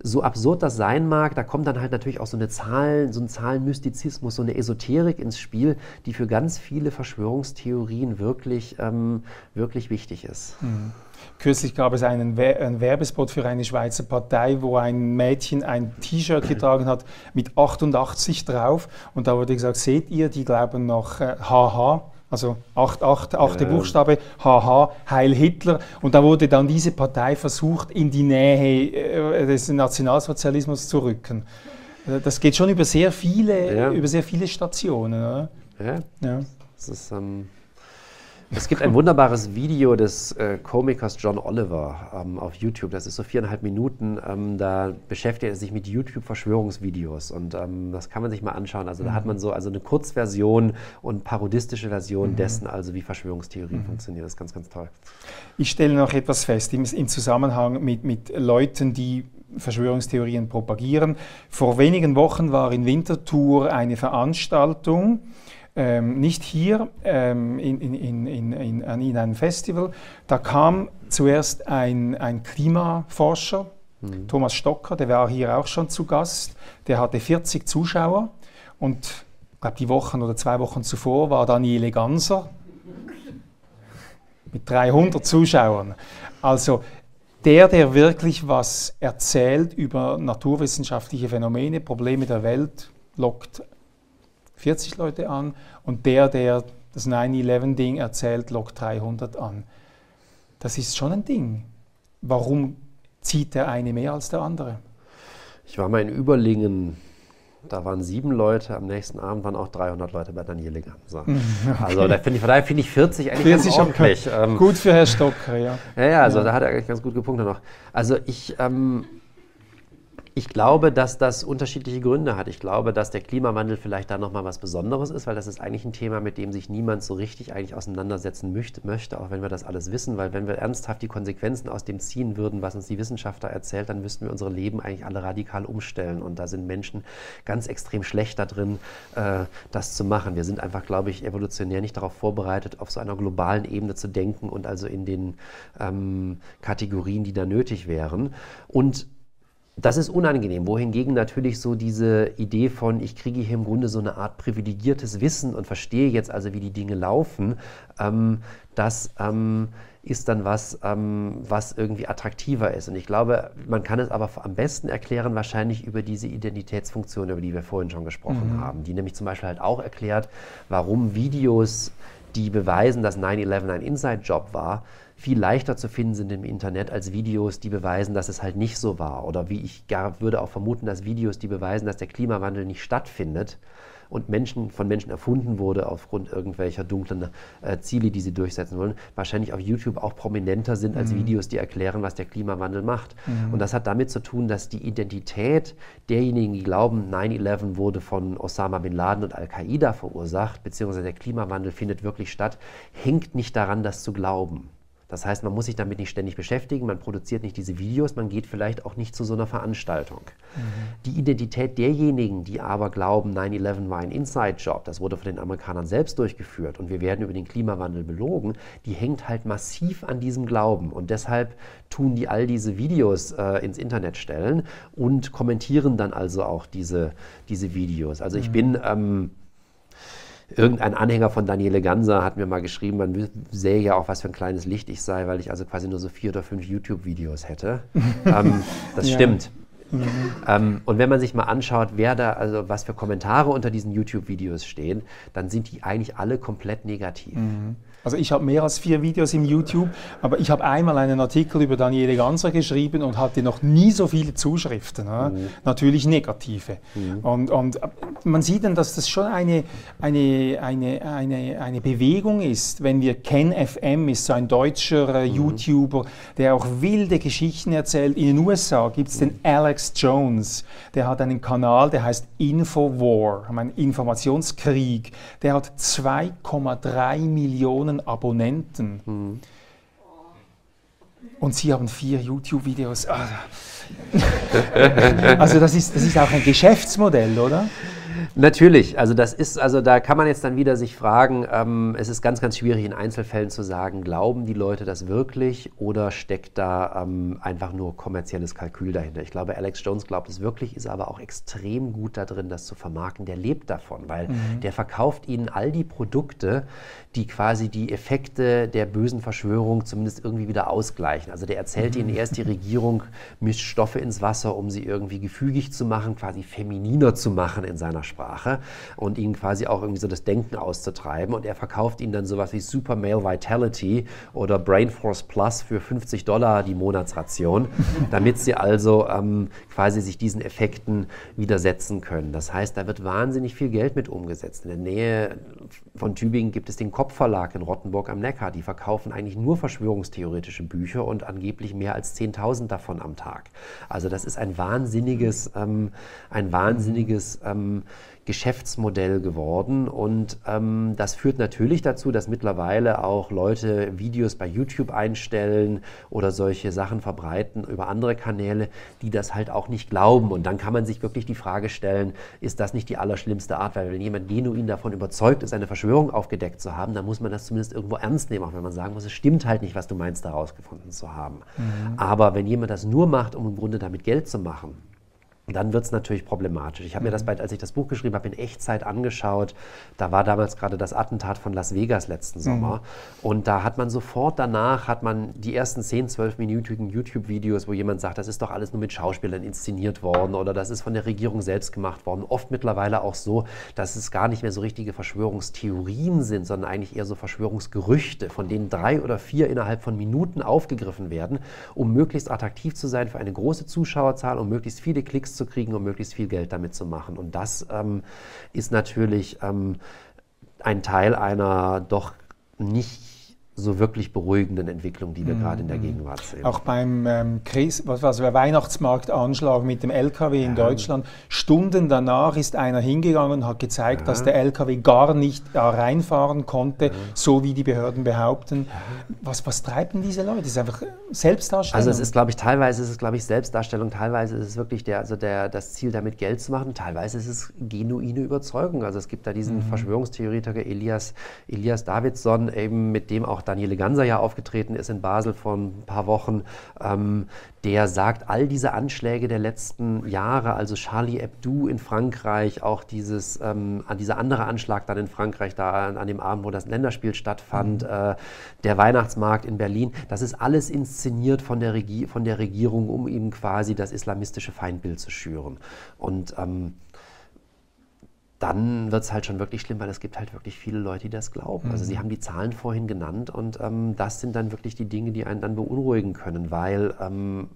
Speaker 3: so absurd das sein mag, da kommt dann halt natürlich auch so eine Zahlen, so ein Zahlenmystizismus, so eine Esoterik ins Spiel, die für ganz viele Verschwörungstheorien wirklich, ähm, wirklich wichtig ist.
Speaker 2: Mhm. Kürzlich gab es einen, einen, Werbespot für eine Schweizer Partei, wo ein Mädchen ein T-Shirt getragen hat mit 88 drauf. Und da wurde gesagt, seht ihr, die glauben noch äh, haha. Also acht, acht, achte ja. Buchstabe, HH, Heil Hitler. Und da wurde dann diese Partei versucht, in die Nähe äh, des Nationalsozialismus zu rücken. Äh, das geht schon über sehr viele, ja. über sehr viele Stationen.
Speaker 3: Ja. ja. Das ist, ähm es gibt ein wunderbares Video des äh, Komikers John Oliver ähm, auf YouTube. Das ist so viereinhalb Minuten. Ähm, da beschäftigt er sich mit YouTube-Verschwörungsvideos und ähm, das kann man sich mal anschauen. Also da hat man so also eine Kurzversion und parodistische Version mhm. dessen, also wie Verschwörungstheorien mhm. funktionieren. Das ist ganz, ganz toll.
Speaker 2: Ich stelle noch etwas fest im, im Zusammenhang mit, mit Leuten, die Verschwörungstheorien propagieren. Vor wenigen Wochen war in Winterthur eine Veranstaltung ähm, nicht hier ähm, in, in, in, in, in, in einem Festival. Da kam zuerst ein, ein Klimaforscher, mhm. Thomas Stocker, der war hier auch schon zu Gast. Der hatte 40 Zuschauer und ich glaube, die Wochen oder zwei Wochen zuvor war Daniele Ganser mit 300 Zuschauern. Also der, der wirklich was erzählt über naturwissenschaftliche Phänomene, Probleme der Welt, lockt 40 Leute an und der, der das 9-11-Ding erzählt, lockt 300 an. Das ist schon ein Ding. Warum zieht der eine mehr als der andere?
Speaker 3: Ich war mal in Überlingen, da waren sieben Leute, am nächsten Abend waren auch 300 Leute bei Daniele Ganser. Okay. Also da finde ich, von daher finde ich 40 eigentlich 40 ganz ordentlich.
Speaker 2: Ähm, gut für Herr Stocker, ja.
Speaker 3: Ja, ja, also ja. da hat er eigentlich ganz gut gepunktet noch. Also ich, ähm, ich glaube, dass das unterschiedliche Gründe hat. Ich glaube, dass der Klimawandel vielleicht da nochmal was Besonderes ist, weil das ist eigentlich ein Thema, mit dem sich niemand so richtig eigentlich auseinandersetzen möchte, auch wenn wir das alles wissen. Weil wenn wir ernsthaft die Konsequenzen aus dem ziehen würden, was uns die Wissenschaftler erzählt, dann müssten wir unsere Leben eigentlich alle radikal umstellen. Und da sind Menschen ganz extrem schlecht da drin, äh, das zu machen. Wir sind einfach, glaube ich, evolutionär nicht darauf vorbereitet, auf so einer globalen Ebene zu denken und also in den ähm, Kategorien, die da nötig wären. Und das ist unangenehm, wohingegen natürlich so diese Idee von, ich kriege hier im Grunde so eine Art privilegiertes Wissen und verstehe jetzt also, wie die Dinge laufen, ähm, das ähm, ist dann was, ähm, was irgendwie attraktiver ist. Und ich glaube, man kann es aber am besten erklären wahrscheinlich über diese Identitätsfunktion, über die wir vorhin schon gesprochen mhm. haben, die nämlich zum Beispiel halt auch erklärt, warum Videos, die beweisen, dass 9-11 ein Inside-Job war, viel leichter zu finden sind im Internet als Videos, die beweisen, dass es halt nicht so war. Oder wie ich gar würde auch vermuten, dass Videos, die beweisen, dass der Klimawandel nicht stattfindet und Menschen von Menschen erfunden wurde aufgrund irgendwelcher dunklen äh, Ziele, die sie durchsetzen wollen, wahrscheinlich auf YouTube auch prominenter sind als mhm. Videos, die erklären, was der Klimawandel macht. Mhm. Und das hat damit zu tun, dass die Identität derjenigen, die glauben, 9-11 wurde von Osama bin Laden und Al-Qaida verursacht, beziehungsweise der Klimawandel findet wirklich statt, hängt nicht daran, das zu glauben. Das heißt, man muss sich damit nicht ständig beschäftigen, man produziert nicht diese Videos, man geht vielleicht auch nicht zu so einer Veranstaltung. Mhm. Die Identität derjenigen, die aber glauben, 9-11 war ein Inside-Job, das wurde von den Amerikanern selbst durchgeführt und wir werden über den Klimawandel belogen, die hängt halt massiv an diesem Glauben. Und deshalb tun die all diese Videos äh, ins Internet stellen und kommentieren dann also auch diese, diese Videos. Also ich mhm. bin... Ähm, irgendein Anhänger von Daniele Ganser hat mir mal geschrieben, man sähe ja auch, was für ein kleines Licht ich sei, weil ich also quasi nur so vier oder fünf YouTube-Videos hätte. ähm, das ja. stimmt. Mhm. Ähm, und wenn man sich mal anschaut, wer da, also was für Kommentare unter diesen YouTube-Videos stehen, dann sind die eigentlich alle komplett negativ. Mhm.
Speaker 2: Also ich habe mehr als vier Videos im YouTube, aber ich habe einmal einen Artikel über Daniele Ganser geschrieben und hatte noch nie so viele Zuschriften, mhm. natürlich negative. Mhm. Und, und, man sieht dann, dass das schon eine, eine, eine, eine, eine Bewegung ist, wenn wir Ken FM ist, so ein deutscher äh, mhm. YouTuber, der auch wilde Geschichten erzählt. In den USA gibt es den Alex Jones, der hat einen Kanal, der heißt Infowar, ein Informationskrieg. Der hat 2,3 Millionen Millionen Abonnenten. Mhm. Und Sie haben vier YouTube-Videos. Ah. Also das ist, das ist auch ein Geschäftsmodell, oder?
Speaker 3: Natürlich, also das ist, also da kann man jetzt dann wieder sich fragen, ähm, es ist ganz, ganz schwierig in Einzelfällen zu sagen, glauben die Leute das wirklich oder steckt da ähm, einfach nur kommerzielles Kalkül dahinter? Ich glaube, Alex Jones glaubt es wirklich, ist aber auch extrem gut da drin, das zu vermarkten. Der lebt davon, weil mhm. der verkauft ihnen all die Produkte, die quasi die Effekte der bösen Verschwörung zumindest irgendwie wieder ausgleichen. Also der erzählt mhm. ihnen erst, die Regierung mischt Stoffe ins Wasser, um sie irgendwie gefügig zu machen, quasi femininer zu machen in seiner Sprache und ihnen quasi auch irgendwie so das Denken auszutreiben. Und er verkauft ihnen dann sowas wie Super Male Vitality oder Brain Force Plus für 50 Dollar die Monatsration, damit sie also ähm, quasi sich diesen Effekten widersetzen können. Das heißt, da wird wahnsinnig viel Geld mit umgesetzt. In der Nähe von Tübingen gibt es den Kopfverlag in Rottenburg am Neckar. Die verkaufen eigentlich nur verschwörungstheoretische Bücher und angeblich mehr als 10.000 davon am Tag. Also das ist ein wahnsinniges, ähm, ein wahnsinniges ähm, Geschäftsmodell geworden. Und ähm, das führt natürlich dazu, dass mittlerweile auch Leute Videos bei YouTube einstellen oder solche Sachen verbreiten über andere Kanäle, die das halt auch nicht glauben. Und dann kann man sich wirklich die Frage stellen, ist das nicht die allerschlimmste Art? Weil wenn jemand genuin davon überzeugt ist, eine Verschwörung aufgedeckt zu haben, dann muss man das zumindest irgendwo ernst nehmen, auch wenn man sagen muss, es stimmt halt nicht, was du meinst, da rausgefunden zu haben. Mhm. Aber wenn jemand das nur macht, um im Grunde damit Geld zu machen, dann wird es natürlich problematisch. Ich habe mir das, bei, als ich das Buch geschrieben habe, in Echtzeit angeschaut. Da war damals gerade das Attentat von Las Vegas letzten mhm. Sommer. Mhm. Und da hat man sofort danach, hat man die ersten 10, 12-minütigen YouTube-Videos, wo jemand sagt, das ist doch alles nur mit Schauspielern inszeniert worden oder das ist von der Regierung selbst gemacht worden. Oft mittlerweile auch so, dass es gar nicht mehr so richtige Verschwörungstheorien sind, sondern eigentlich eher so Verschwörungsgerüchte, von denen drei oder vier innerhalb von Minuten aufgegriffen werden, um möglichst attraktiv zu sein für eine große Zuschauerzahl, um möglichst viele Klicks zu kriegen, um möglichst viel Geld damit zu machen. Und das ähm, ist natürlich ähm, ein Teil einer doch nicht so wirklich beruhigenden Entwicklung, die wir mhm. gerade in der Gegenwart sehen.
Speaker 2: Auch beim ähm, Chris, was, was, Weihnachtsmarktanschlag mit dem LKW in ja. Deutschland, Stunden danach ist einer hingegangen und hat gezeigt, ja. dass der LKW gar nicht da reinfahren konnte, ja. so wie die Behörden behaupten. Was, was treibt denn diese Leute? Das ist einfach Selbstdarstellung.
Speaker 3: Also es ist, glaube ich, teilweise ist es, glaube ich, Selbstdarstellung, teilweise ist es wirklich der, also der, das Ziel, damit Geld zu machen, teilweise ist es genuine Überzeugung. Also es gibt da diesen mhm. Verschwörungstheoretiker Elias, Elias Davidson, eben mit dem auch Daniele Ganser ja aufgetreten ist in Basel vor ein paar Wochen, ähm, der sagt, all diese Anschläge der letzten Jahre, also Charlie Hebdo in Frankreich, auch dieses, ähm, dieser andere Anschlag dann in Frankreich, da an, dem Abend, wo das Länderspiel stattfand, mhm. äh, der Weihnachtsmarkt in Berlin, das ist alles inszeniert von der, Regi von der Regierung, um eben quasi das islamistische Feindbild zu schüren. Und ähm, dann wird es halt schon wirklich schlimm, weil es gibt halt wirklich viele Leute, die das glauben. Mhm. Also Sie mhm. haben die Zahlen vorhin genannt und ähm, das sind dann wirklich die Dinge, die einen dann beunruhigen können, weil ähm,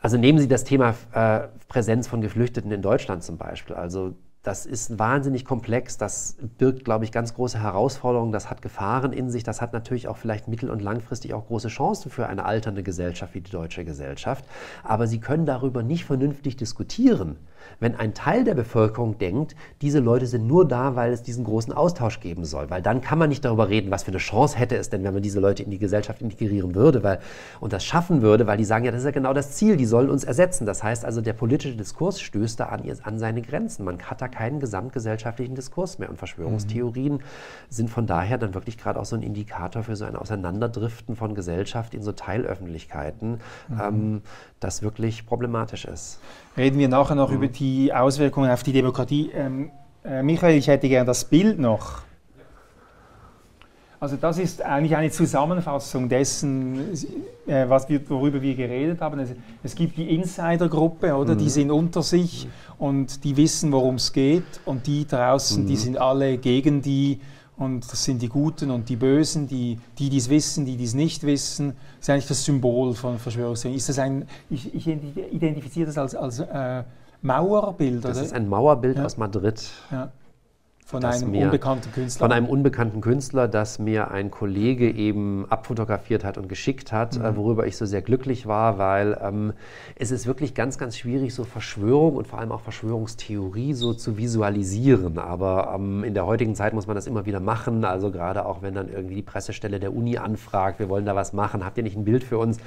Speaker 3: also nehmen Sie das Thema äh, Präsenz von Geflüchteten in Deutschland zum Beispiel. Also das ist wahnsinnig komplex, das birgt, glaube ich, ganz große Herausforderungen, das hat Gefahren in sich, das hat natürlich auch vielleicht mittel- und langfristig auch große Chancen für eine alternde Gesellschaft wie die deutsche Gesellschaft. Aber Sie können darüber nicht vernünftig diskutieren wenn ein Teil der Bevölkerung denkt, diese Leute sind nur da, weil es diesen großen Austausch geben soll. Weil dann kann man nicht darüber reden, was für eine Chance hätte es denn, wenn man diese Leute in die Gesellschaft integrieren würde weil, und das schaffen würde, weil die sagen, ja, das ist ja genau das Ziel, die sollen uns ersetzen. Das heißt also, der politische Diskurs stößt da an, an seine Grenzen. Man hat da keinen gesamtgesellschaftlichen Diskurs mehr. Und Verschwörungstheorien mhm. sind von daher dann wirklich gerade auch so ein Indikator für so ein Auseinanderdriften von Gesellschaft in so Teilöffentlichkeiten, mhm. ähm, das wirklich problematisch ist.
Speaker 2: Reden wir nachher noch mhm. über die Auswirkungen auf die Demokratie. Ähm, äh, Michael, ich hätte gerne das Bild noch. Also das ist eigentlich eine Zusammenfassung dessen, äh, was wir, worüber wir geredet haben. Es, es gibt die Insidergruppe, oder? Mhm. Die sind unter sich mhm. und die wissen, worum es geht. Und die draußen, mhm. die sind alle gegen die und das sind die Guten und die Bösen, die, die es wissen, die dies nicht wissen. Das ist eigentlich das Symbol von Verschwörungstheorien. Ist das ein, ich, ich identifiziere das als, als äh, Mauerbild,
Speaker 3: Das oder? ist ein Mauerbild ja. aus Madrid. Ja.
Speaker 2: Von einem mir, unbekannten Künstler?
Speaker 3: Von einem unbekannten Künstler, das mir ein Kollege eben abfotografiert hat und geschickt hat, äh, mhm. worüber ich so sehr glücklich war, weil ähm, es ist wirklich ganz, ganz schwierig, so Verschwörung und vor allem auch Verschwörungstheorie so zu visualisieren. Aber ähm, in der heutigen Zeit muss man das immer wieder machen. Also gerade auch wenn dann irgendwie die Pressestelle der Uni anfragt, wir wollen da was machen, habt ihr nicht ein Bild für uns?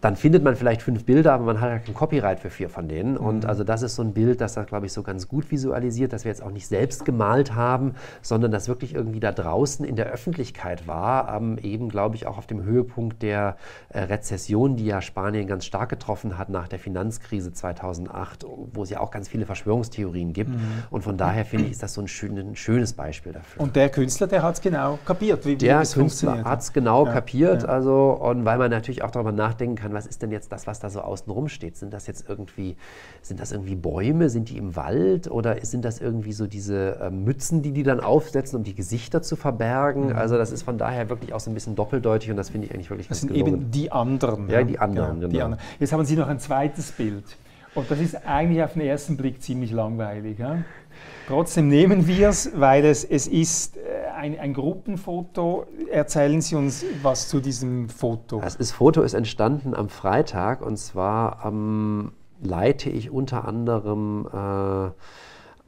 Speaker 3: Dann findet man vielleicht fünf Bilder, aber man hat ja kein Copyright für vier von denen. Und mhm. also das ist so ein Bild, das das, glaube ich, so ganz gut visualisiert, dass wir jetzt auch nicht selbst gemalt haben, sondern das wirklich irgendwie da draußen in der Öffentlichkeit war, ähm, eben, glaube ich, auch auf dem Höhepunkt der äh, Rezession, die ja Spanien ganz stark getroffen hat nach der Finanzkrise 2008, wo es ja auch ganz viele Verschwörungstheorien gibt. Mhm. Und von daher finde ich, ist das so ein, schön, ein, schönes Beispiel dafür.
Speaker 2: Und der Künstler, der hat es genau kapiert,
Speaker 3: wie, der wie Künstler hat es genau ja. kapiert, ja. also und weil man natürlich auch darüber nachdenken kann, kann, was ist denn jetzt das, was da so außenrum steht? Sind das jetzt irgendwie, sind das irgendwie Bäume? Sind die im Wald? Oder sind das irgendwie so diese äh, Mützen, die die dann aufsetzen, um die Gesichter zu verbergen? Mhm. Also das ist von daher wirklich auch so ein bisschen doppeldeutig und das finde ich eigentlich wirklich
Speaker 2: Das sind gelungen. eben die anderen.
Speaker 3: Ja, die anderen, ja, genau. Die anderen.
Speaker 2: Jetzt haben Sie noch ein zweites Bild. Und das ist eigentlich auf den ersten Blick ziemlich langweilig. Ja? Trotzdem nehmen wir es, weil es, ist äh, ein, ein, Gruppenfoto. Erzählen Sie uns was zu diesem Foto.
Speaker 3: Das Foto ist entstanden am Freitag und zwar ähm, leite ich unter anderem äh,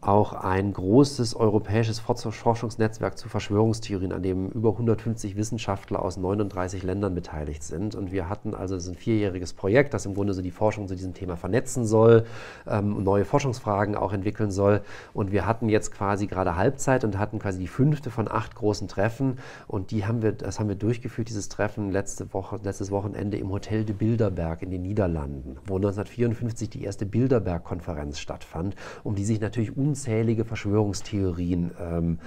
Speaker 3: auch ein großes europäisches Forschungsnetzwerk zu Verschwörungstheorien, an dem über 150 Wissenschaftler aus 39 Ländern beteiligt sind. Und wir hatten also ein vierjähriges Projekt, das im Grunde so die Forschung zu diesem Thema vernetzen soll, ähm, neue Forschungsfragen auch entwickeln soll. Und wir hatten jetzt quasi gerade Halbzeit und hatten quasi die fünfte von acht großen Treffen. Und die haben wir, das haben wir durchgeführt, dieses Treffen letzte Woche, letztes Wochenende im Hotel de Bilderberg in den Niederlanden, wo 1954 die erste Bilderberg-Konferenz stattfand, um die sich natürlich unzählige Verschwörungstheorien ähm,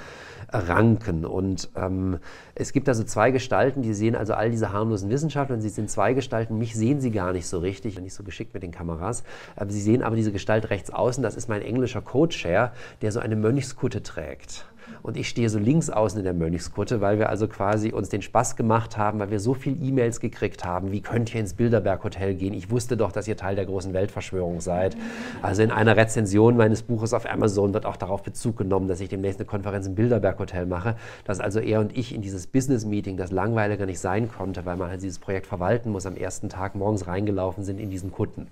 Speaker 3: ranken. Und ähm, es gibt also zwei Gestalten, die sehen also all diese harmlosen Wissenschaftler, und sie sind zwei Gestalten, mich sehen sie gar nicht so richtig, nicht so geschickt mit den Kameras, aber sie sehen aber diese Gestalt rechts außen, das ist mein englischer Co-Chair, der so eine Mönchskutte trägt und ich stehe so links außen in der Mönchskutte, weil wir also quasi uns den Spaß gemacht haben, weil wir so viele E-Mails gekriegt haben, wie könnt ihr ins Bilderberg Hotel gehen? Ich wusste doch, dass ihr Teil der großen Weltverschwörung seid. Also in einer Rezension meines Buches auf Amazon wird auch darauf Bezug genommen, dass ich demnächst eine Konferenz im Bilderberg Hotel mache, dass also er und ich in dieses Business Meeting, das langweiliger nicht sein konnte, weil man halt dieses Projekt verwalten muss, am ersten Tag morgens reingelaufen sind in diesen Kutten.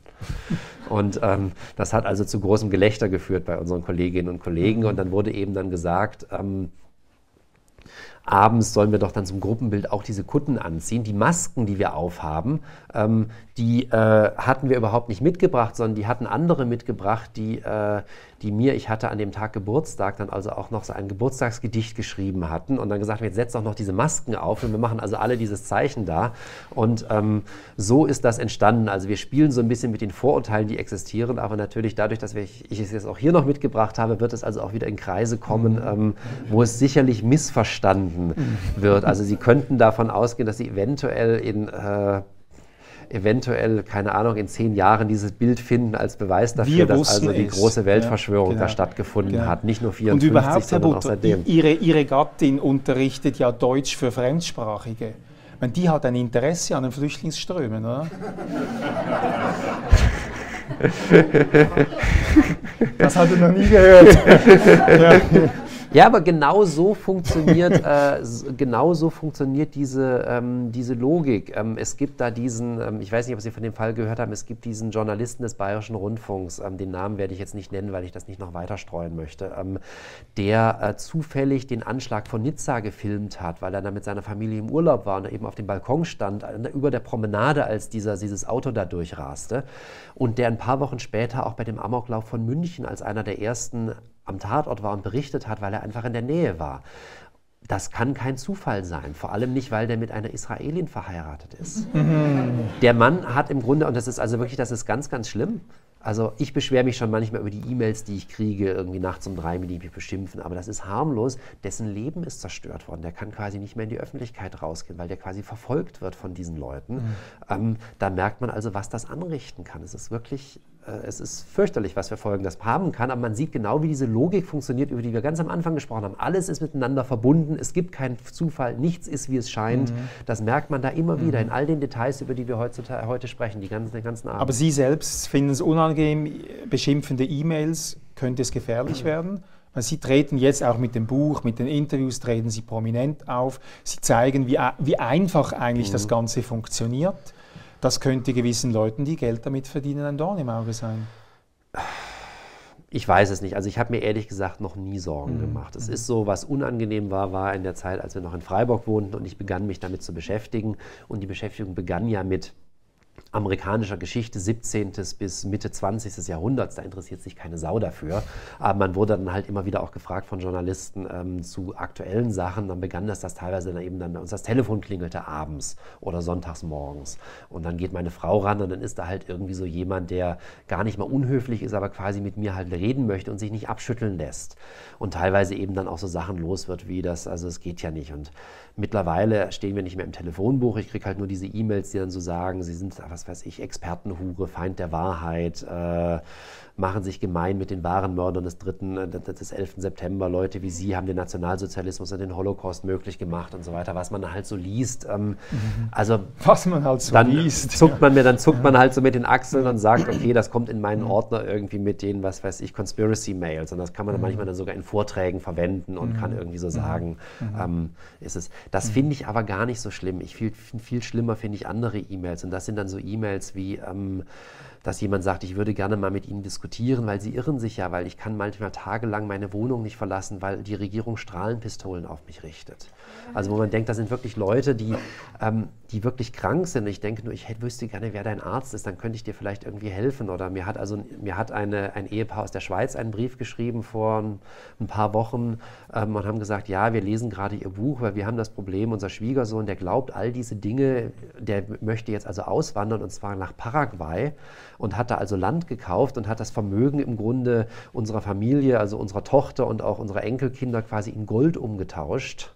Speaker 3: Und ähm, das hat also zu großem Gelächter geführt bei unseren Kolleginnen und Kollegen. Und dann wurde eben dann gesagt, ähm, abends sollen wir doch dann zum Gruppenbild auch diese Kutten anziehen. Die Masken, die wir aufhaben, ähm, die äh, hatten wir überhaupt nicht mitgebracht, sondern die hatten andere mitgebracht, die, äh, die mir, ich hatte an dem Tag Geburtstag, dann also auch noch so ein Geburtstagsgedicht geschrieben hatten und dann gesagt, jetzt setzt doch noch diese Masken auf und wir machen also alle dieses Zeichen da. Und ähm, so ist das entstanden. Also wir spielen so ein bisschen mit den Vorurteilen, die existieren, aber natürlich dadurch, dass wir, ich es jetzt auch hier noch mitgebracht habe, wird es also auch wieder in Kreise kommen, mhm. ähm, wo es sicherlich missverstanden mhm. wird. Also Sie könnten davon ausgehen, dass Sie eventuell in äh, eventuell, keine Ahnung, in zehn Jahren dieses Bild finden als Beweis dafür, dass also die große Weltverschwörung ja, genau, da stattgefunden genau. hat. Nicht nur 54, Und überhaupt, Herr Butter,
Speaker 2: Ihre, Ihre Gattin unterrichtet ja Deutsch für Fremdsprachige. Meine, die hat ein Interesse an den Flüchtlingsströmen, oder? das hat er noch nie gehört.
Speaker 3: ja. Ja, aber genau so funktioniert, äh, genau so funktioniert diese, ähm, diese Logik. Ähm, es gibt da diesen, ähm, ich weiß nicht, ob Sie von dem Fall gehört haben, es gibt diesen Journalisten des Bayerischen Rundfunks, ähm, den Namen werde ich jetzt nicht nennen, weil ich das nicht noch weiter streuen möchte, ähm, der äh, zufällig den Anschlag von Nizza gefilmt hat, weil er da mit seiner Familie im Urlaub war und eben auf dem Balkon stand, über der Promenade, als dieser, dieses Auto da durchraste. Und der ein paar Wochen später auch bei dem Amoklauf von München als einer der ersten am Tatort war und berichtet hat, weil er einfach in der Nähe war. Das kann kein Zufall sein, vor allem nicht, weil der mit einer Israelin verheiratet ist. Mhm. Der Mann hat im Grunde, und das ist also wirklich, das ist ganz, ganz schlimm, also ich beschwere mich schon manchmal über die E-Mails, die ich kriege, irgendwie nachts um drei, die mich beschimpfen, aber das ist harmlos. Dessen Leben ist zerstört worden. Der kann quasi nicht mehr in die Öffentlichkeit rausgehen, weil der quasi verfolgt wird von diesen Leuten. Mhm. Ähm, da merkt man also, was das anrichten kann. Es ist wirklich es ist fürchterlich, was für Folgen das haben kann, aber man sieht genau, wie diese Logik funktioniert, über die wir ganz am Anfang gesprochen haben. Alles ist miteinander verbunden, es gibt keinen Zufall, nichts ist, wie es scheint. Mhm. Das merkt man da immer mhm. wieder in all den Details, über die wir heutzutage, heute sprechen, die ganzen, den ganzen Abend.
Speaker 2: Aber Sie selbst finden es unangenehm, beschimpfende E-Mails, könnte es gefährlich mhm. werden? Sie treten jetzt auch mit dem Buch, mit den Interviews, treten Sie prominent auf. Sie zeigen, wie, wie einfach eigentlich mhm. das Ganze funktioniert. Das könnte gewissen Leuten, die Geld damit verdienen, ein Dorn im Auge sein.
Speaker 3: Ich weiß es nicht. Also ich habe mir ehrlich gesagt noch nie Sorgen mhm. gemacht. Es mhm. ist so, was unangenehm war, war in der Zeit, als wir noch in Freiburg wohnten und ich begann mich damit zu beschäftigen. Und die Beschäftigung begann ja mit amerikanischer Geschichte 17. bis Mitte 20. Jahrhunderts, da interessiert sich keine Sau dafür. Aber man wurde dann halt immer wieder auch gefragt von Journalisten ähm, zu aktuellen Sachen. Dann begann das, dass teilweise dann eben dann uns das Telefon klingelte abends oder sonntags morgens. Und dann geht meine Frau ran und dann ist da halt irgendwie so jemand, der gar nicht mal unhöflich ist, aber quasi mit mir halt reden möchte und sich nicht abschütteln lässt. Und teilweise eben dann auch so Sachen los wird wie das, also es geht ja nicht. Und Mittlerweile stehen wir nicht mehr im Telefonbuch. Ich kriege halt nur diese E-Mails, die dann so sagen, sie sind, was weiß ich, Expertenhure, Feind der Wahrheit, äh, machen sich gemein mit den wahren Mördern des, 3., äh, des 11. September. Leute wie Sie haben den Nationalsozialismus und den Holocaust möglich gemacht und so weiter. Was man halt so liest. Ähm, mhm.
Speaker 2: also was man halt so
Speaker 3: dann
Speaker 2: liest.
Speaker 3: Zuckt man mir, dann zuckt man halt so mit den Achseln und sagt, okay, das kommt in meinen mhm. Ordner irgendwie mit den, was weiß ich, Conspiracy-Mails. Und das kann man dann mhm. manchmal dann sogar in Vorträgen verwenden und kann irgendwie so sagen, ähm, ist es. Das finde ich aber gar nicht so schlimm. Ich viel, viel schlimmer finde ich andere E-Mails. Und das sind dann so E-Mails wie, ähm, dass jemand sagt, ich würde gerne mal mit Ihnen diskutieren, weil Sie irren sich ja, weil ich kann manchmal tagelang meine Wohnung nicht verlassen, weil die Regierung Strahlenpistolen auf mich richtet. Also wo man denkt, da sind wirklich Leute, die, ähm, die wirklich krank sind. Ich denke nur, ich hätte, wüsste gerne, wer dein Arzt ist, dann könnte ich dir vielleicht irgendwie helfen. Oder mir hat also mir hat eine, ein Ehepaar aus der Schweiz einen Brief geschrieben vor ein, ein paar Wochen ähm, und haben gesagt, ja, wir lesen gerade Ihr Buch, weil wir haben das Problem, unser Schwiegersohn, der glaubt all diese Dinge, der möchte jetzt also auswandern und zwar nach Paraguay und hat da also Land gekauft und hat das Vermögen im Grunde unserer Familie, also unserer Tochter und auch unserer Enkelkinder quasi in Gold umgetauscht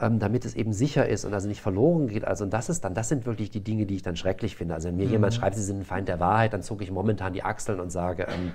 Speaker 3: damit es eben sicher ist und also nicht verloren geht. Also und das ist dann, das sind wirklich die Dinge, die ich dann schrecklich finde. Also wenn mir mhm. jemand schreibt, sie sind ein Feind der Wahrheit, dann zucke ich momentan die Achseln und sage ähm,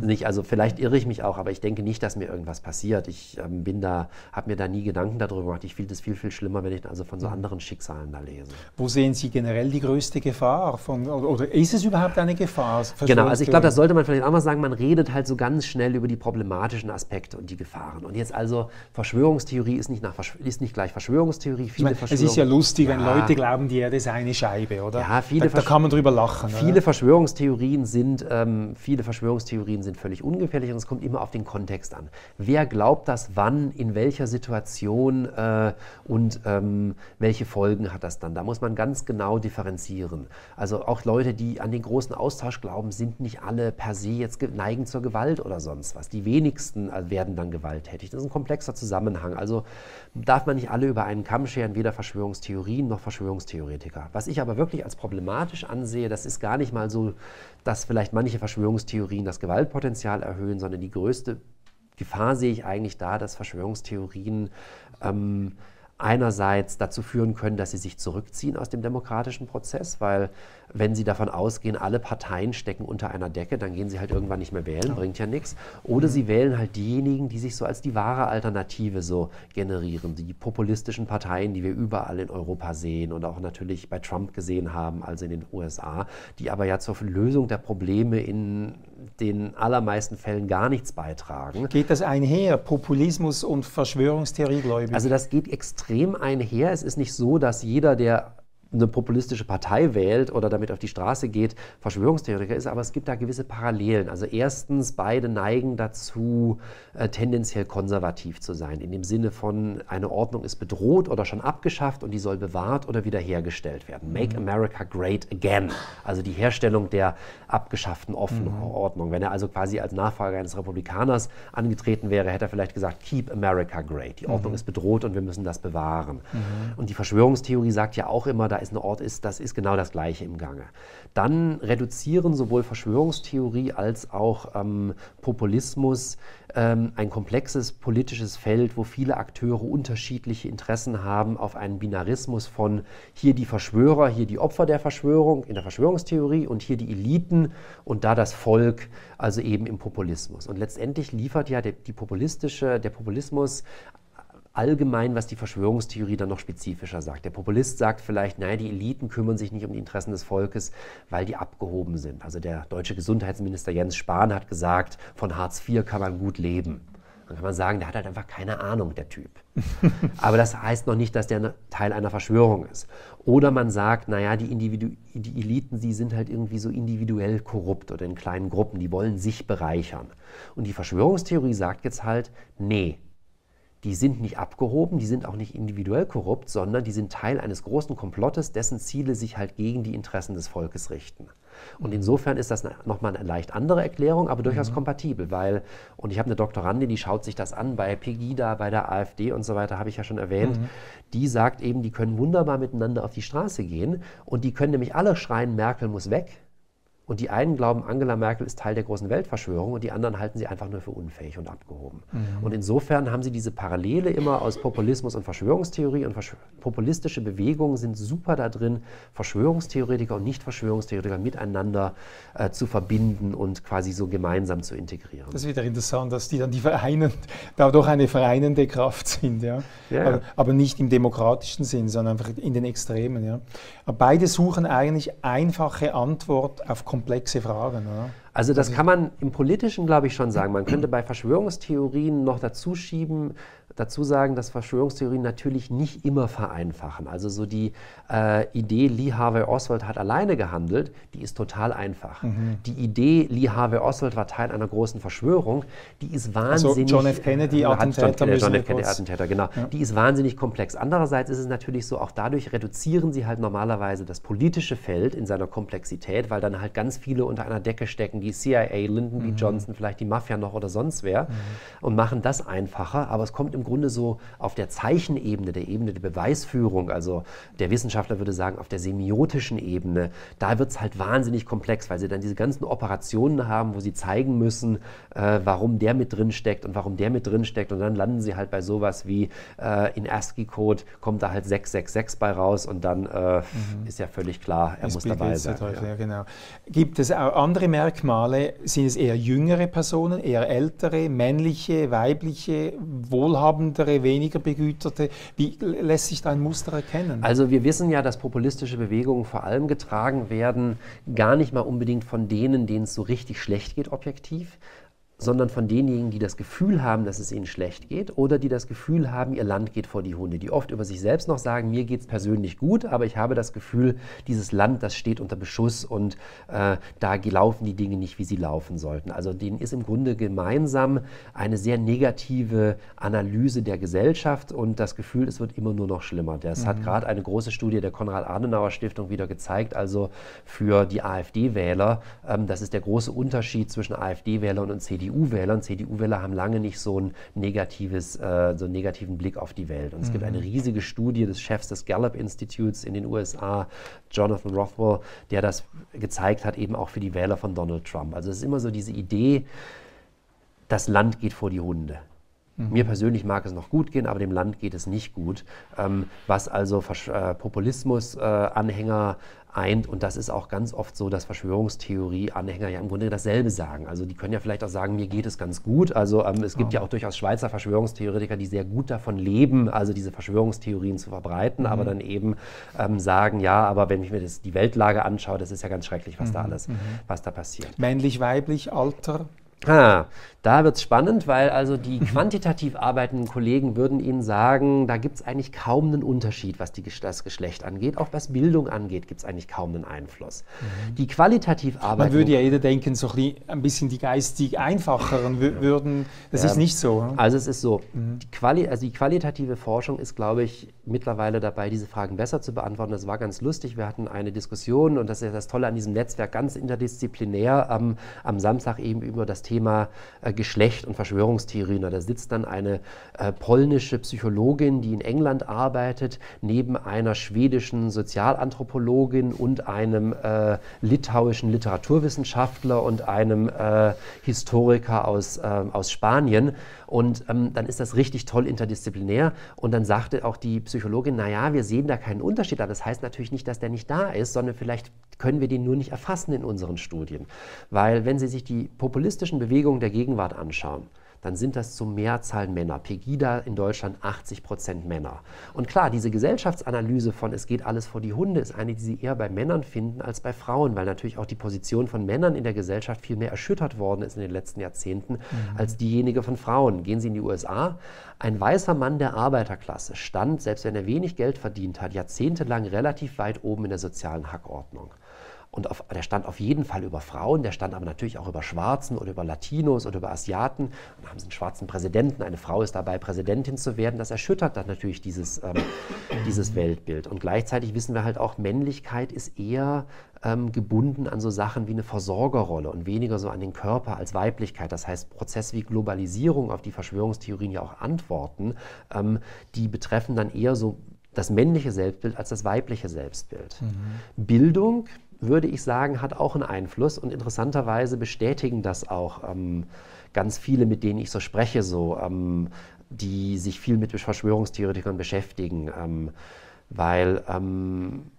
Speaker 3: mhm. nicht, also vielleicht irre ich mich auch, aber ich denke nicht, dass mir irgendwas passiert. Ich ähm, bin da, habe mir da nie Gedanken darüber gemacht. Ich finde es viel, viel schlimmer, wenn ich also von so mhm. anderen Schicksalen da lese.
Speaker 2: Wo sehen Sie generell die größte Gefahr? Von, oder ist es überhaupt eine Gefahr?
Speaker 3: Genau, also ich glaube, das sollte man vielleicht auch mal sagen, man redet halt so ganz schnell über die problematischen Aspekte und die Gefahren. Und jetzt also Verschwörungstheorie ist nicht, nach, ist nicht gleich Verschwörungstheorie.
Speaker 2: Viele meine, Verschwörungs es ist ja lustig, ja. wenn Leute glauben, die Erde sei eine Scheibe, oder?
Speaker 3: Ja, viele
Speaker 2: da, da kann man drüber lachen.
Speaker 3: Viele oder? Verschwörungstheorien sind, ähm, viele Verschwörungstheorien sind völlig ungefährlich und es kommt immer auf den Kontext an. Wer glaubt das wann, in welcher Situation äh, und ähm, welche Folgen hat das dann? Da muss man ganz genau differenzieren. Also auch Leute, die an den großen Austausch glauben, sind nicht alle per se jetzt neigen zur Gewalt oder sonst was. Die wenigsten äh, werden dann gewalttätig. Das ist ein komplexer Zusammenhang. Also darf man nicht alle über einen Kamm scheren, weder Verschwörungstheorien noch Verschwörungstheoretiker. Was ich aber wirklich als problematisch ansehe, das ist gar nicht mal so, dass vielleicht manche Verschwörungstheorien das Gewaltpotenzial erhöhen, sondern die größte Gefahr sehe ich eigentlich da, dass Verschwörungstheorien ähm, einerseits dazu führen können, dass sie sich zurückziehen aus dem demokratischen Prozess, weil wenn sie davon ausgehen, alle Parteien stecken unter einer Decke, dann gehen sie halt irgendwann nicht mehr wählen, bringt ja nichts. Oder sie wählen halt diejenigen, die sich so als die wahre Alternative so generieren, die populistischen Parteien, die wir überall in Europa sehen und auch natürlich bei Trump gesehen haben, also in den USA, die aber ja zur Lösung der Probleme in den allermeisten Fällen gar nichts beitragen.
Speaker 2: Geht das einher, Populismus und Verschwörungstheorie gläubig?
Speaker 3: Also das geht extrem einher. Es ist nicht so, dass jeder, der eine populistische Partei wählt oder damit auf die Straße geht, Verschwörungstheoretiker ist, aber es gibt da gewisse Parallelen. Also erstens, beide neigen dazu, äh, tendenziell konservativ zu sein, in dem Sinne von, eine Ordnung ist bedroht oder schon abgeschafft und die soll bewahrt oder wiederhergestellt werden. Make mhm. America Great Again, also die Herstellung der abgeschafften offenen mhm. Ordnung. Wenn er also quasi als Nachfolger eines Republikaners angetreten wäre, hätte er vielleicht gesagt, Keep America Great. Die Ordnung mhm. ist bedroht und wir müssen das bewahren. Mhm. Und die Verschwörungstheorie sagt ja auch immer, da ist ein Ort ist, das ist genau das Gleiche im Gange. Dann reduzieren sowohl Verschwörungstheorie als auch ähm, Populismus ähm, ein komplexes politisches Feld, wo viele Akteure unterschiedliche Interessen haben, auf einen Binarismus von hier die Verschwörer, hier die Opfer der Verschwörung in der Verschwörungstheorie und hier die Eliten und da das Volk, also eben im Populismus. Und letztendlich liefert ja der, die populistische, der Populismus allgemein, was die Verschwörungstheorie dann noch spezifischer sagt. Der Populist sagt vielleicht, naja, die Eliten kümmern sich nicht um die Interessen des Volkes, weil die abgehoben sind. Also der deutsche Gesundheitsminister Jens Spahn hat gesagt, von Hartz IV kann man gut leben. Dann kann man sagen, der hat halt einfach keine Ahnung, der Typ. Aber das heißt noch nicht, dass der Teil einer Verschwörung ist. Oder man sagt, naja, die, Individu die Eliten, die sind halt irgendwie so individuell korrupt oder in kleinen Gruppen, die wollen sich bereichern. Und die Verschwörungstheorie sagt jetzt halt, nee, die sind nicht abgehoben, die sind auch nicht individuell korrupt, sondern die sind Teil eines großen Komplottes, dessen Ziele sich halt gegen die Interessen des Volkes richten. Und insofern ist das nochmal eine leicht andere Erklärung, aber durchaus mhm. kompatibel, weil, und ich habe eine Doktorandin, die schaut sich das an bei Pegida, bei der AfD und so weiter, habe ich ja schon erwähnt, mhm. die sagt eben, die können wunderbar miteinander auf die Straße gehen und die können nämlich alle schreien, Merkel muss weg. Und die einen glauben, Angela Merkel ist Teil der großen Weltverschwörung und die anderen halten sie einfach nur für unfähig und abgehoben. Mhm. Und insofern haben sie diese Parallele immer aus Populismus und Verschwörungstheorie und Verschw populistische Bewegungen sind super da drin, Verschwörungstheoretiker und Nicht-Verschwörungstheoretiker miteinander äh, zu verbinden und quasi so gemeinsam zu integrieren.
Speaker 2: Das ist wieder interessant, dass die dann die vereinen, da doch eine vereinende Kraft sind, ja. ja. Aber, aber, nicht im demokratischen Sinn, sondern einfach in den Extremen, ja. Aber beide suchen eigentlich einfache Antwort auf komplexe Fragen. Oder?
Speaker 3: Also das kann man im Politischen, glaube ich, schon sagen. Man könnte bei Verschwörungstheorien noch dazu schieben, dazu sagen, dass Verschwörungstheorien natürlich nicht immer vereinfachen. Also so die äh, Idee, Lee Harvey Oswald hat alleine gehandelt, die ist total einfach. Mhm. Die Idee, Lee Harvey Oswald war Teil einer großen Verschwörung, die ist wahnsinnig...
Speaker 2: Also John F. Kennedy, Attentäter.
Speaker 3: John, John F. Kennedy, Attentäter, genau. Ja. Die ist wahnsinnig komplex. Andererseits ist es natürlich so, auch dadurch reduzieren sie halt normalerweise das politische Feld in seiner Komplexität, weil dann halt ganz viele unter einer Decke stecken, die CIA, Lyndon B. Mhm. Johnson, vielleicht die Mafia noch oder sonst wer, mhm. und machen das einfacher. Aber es kommt im Grunde so auf der Zeichenebene, der Ebene der Beweisführung, also der Wissenschaftler würde sagen, auf der semiotischen Ebene, da wird es halt wahnsinnig komplex, weil sie dann diese ganzen Operationen haben, wo sie zeigen müssen, äh, warum der mit drin steckt und warum der mit drin steckt. Und dann landen sie halt bei sowas wie äh, in ASCII-Code kommt da halt 666 bei raus und dann äh, mhm. ist ja völlig klar, er das muss dabei sein.
Speaker 2: Ja. ja. genau. Gibt es auch andere Merkmale? Sind es eher jüngere Personen, eher ältere, männliche, weibliche, wohlhabendere, weniger begüterte? Wie lässt sich da ein Muster erkennen?
Speaker 3: Also wir wissen ja, dass populistische Bewegungen vor allem getragen werden, gar nicht mal unbedingt von denen, denen es so richtig schlecht geht, objektiv, sondern von denjenigen, die das Gefühl haben, dass es ihnen schlecht geht oder die das Gefühl haben, ihr Land geht vor die Hunde, die oft über sich selbst noch sagen, mir geht es persönlich gut, aber ich habe das Gefühl, dieses Land, das steht unter Beschuss und äh, da laufen die Dinge nicht, wie sie laufen sollten. Also denen ist im Grunde gemeinsam eine sehr negative Analyse der Gesellschaft und das Gefühl, es wird immer nur noch schlimmer. Das mhm. hat gerade eine große Studie der Konrad-Adenauer-Stiftung wieder gezeigt, also für die AfD-Wähler, ähm, das ist der große Unterschied zwischen AfD-Wählern und CDU CDU-Wählern. CDU-Wähler haben lange nicht so, ein negatives, äh, so einen negativen Blick auf die Welt. Und es mhm. gibt eine riesige Studie des Chefs des Gallup Instituts in den USA, Jonathan Rothwell, der das gezeigt hat, eben auch für die Wähler von Donald Trump. Also es ist immer so diese Idee, das Land geht vor die Hunde. Mhm. Mir persönlich mag es noch gut gehen, aber dem Land geht es nicht gut. Ähm, was also äh, Populismus-Anhänger äh, eint. Und das ist auch ganz oft so, dass Verschwörungstheorie-Anhänger ja im Grunde dasselbe sagen. Also die können ja vielleicht auch sagen, mir geht es ganz gut. Also ähm, es gibt ja. ja auch durchaus Schweizer Verschwörungstheoretiker, die sehr gut davon leben, also diese Verschwörungstheorien zu verbreiten, mhm. aber dann eben ähm, sagen, ja, aber wenn ich mir das, die Weltlage anschaue, das ist ja ganz schrecklich, was mhm. da alles, mhm. was da passiert.
Speaker 2: Männlich, weiblich, Alter?
Speaker 3: Ah, da wird es spannend, weil also die quantitativ arbeitenden Kollegen würden Ihnen sagen, da gibt es eigentlich kaum einen Unterschied, was die, das Geschlecht angeht. Auch was Bildung angeht, gibt es eigentlich kaum einen Einfluss. Mhm. Die qualitativ arbeitenden...
Speaker 2: Man würde ja jeder denken, so ein bisschen die geistig einfacheren würden, das ja. ist nicht so.
Speaker 3: Also es ist so, mhm. die, Quali also die qualitative Forschung ist, glaube ich, mittlerweile dabei, diese Fragen besser zu beantworten. Das war ganz lustig. Wir hatten eine Diskussion und das ist das Tolle an diesem Netzwerk, ganz interdisziplinär am, am Samstag eben über das Thema äh, Geschlecht und Verschwörungstheorien. Da sitzt dann eine äh, polnische Psychologin, die in England arbeitet, neben einer schwedischen Sozialanthropologin und einem äh, litauischen Literaturwissenschaftler und einem äh, Historiker aus, äh, aus Spanien. Und ähm, dann ist das richtig toll interdisziplinär. Und dann sagte auch die Psychologin, naja, wir sehen da keinen Unterschied. Aber das heißt natürlich nicht, dass der nicht da ist, sondern vielleicht können wir den nur nicht erfassen in unseren Studien. Weil wenn Sie sich die populistischen Bewegungen der Gegenwart anschauen, dann sind das zur Mehrzahl Männer. Pegida in Deutschland 80 Prozent Männer. Und klar, diese Gesellschaftsanalyse von es geht alles vor die Hunde ist eine, die Sie eher bei Männern finden als bei Frauen, weil natürlich auch die Position von Männern in der Gesellschaft viel mehr erschüttert worden ist in den letzten Jahrzehnten mhm. als diejenige von Frauen. Gehen Sie in die USA. Ein weißer Mann der Arbeiterklasse stand, selbst wenn er wenig Geld verdient hat, jahrzehntelang relativ weit oben in der sozialen Hackordnung. Und auf, der stand auf jeden Fall über Frauen, der stand aber natürlich auch über Schwarzen oder über Latinos oder über Asiaten. Und dann haben sie einen schwarzen Präsidenten, eine Frau ist dabei, Präsidentin zu werden. Das erschüttert dann natürlich dieses, ähm, dieses Weltbild. Und gleichzeitig wissen wir halt auch, Männlichkeit ist eher ähm, gebunden an so Sachen wie eine Versorgerrolle und weniger so an den Körper als Weiblichkeit. Das heißt, Prozesse wie Globalisierung, auf die Verschwörungstheorien ja auch antworten, ähm, die betreffen dann eher so das männliche Selbstbild als das weibliche Selbstbild. Mhm. Bildung würde ich sagen, hat auch einen Einfluss und interessanterweise bestätigen das auch ähm, ganz viele, mit denen ich so spreche, so, ähm, die sich viel mit Verschwörungstheoretikern beschäftigen, ähm, weil ähm,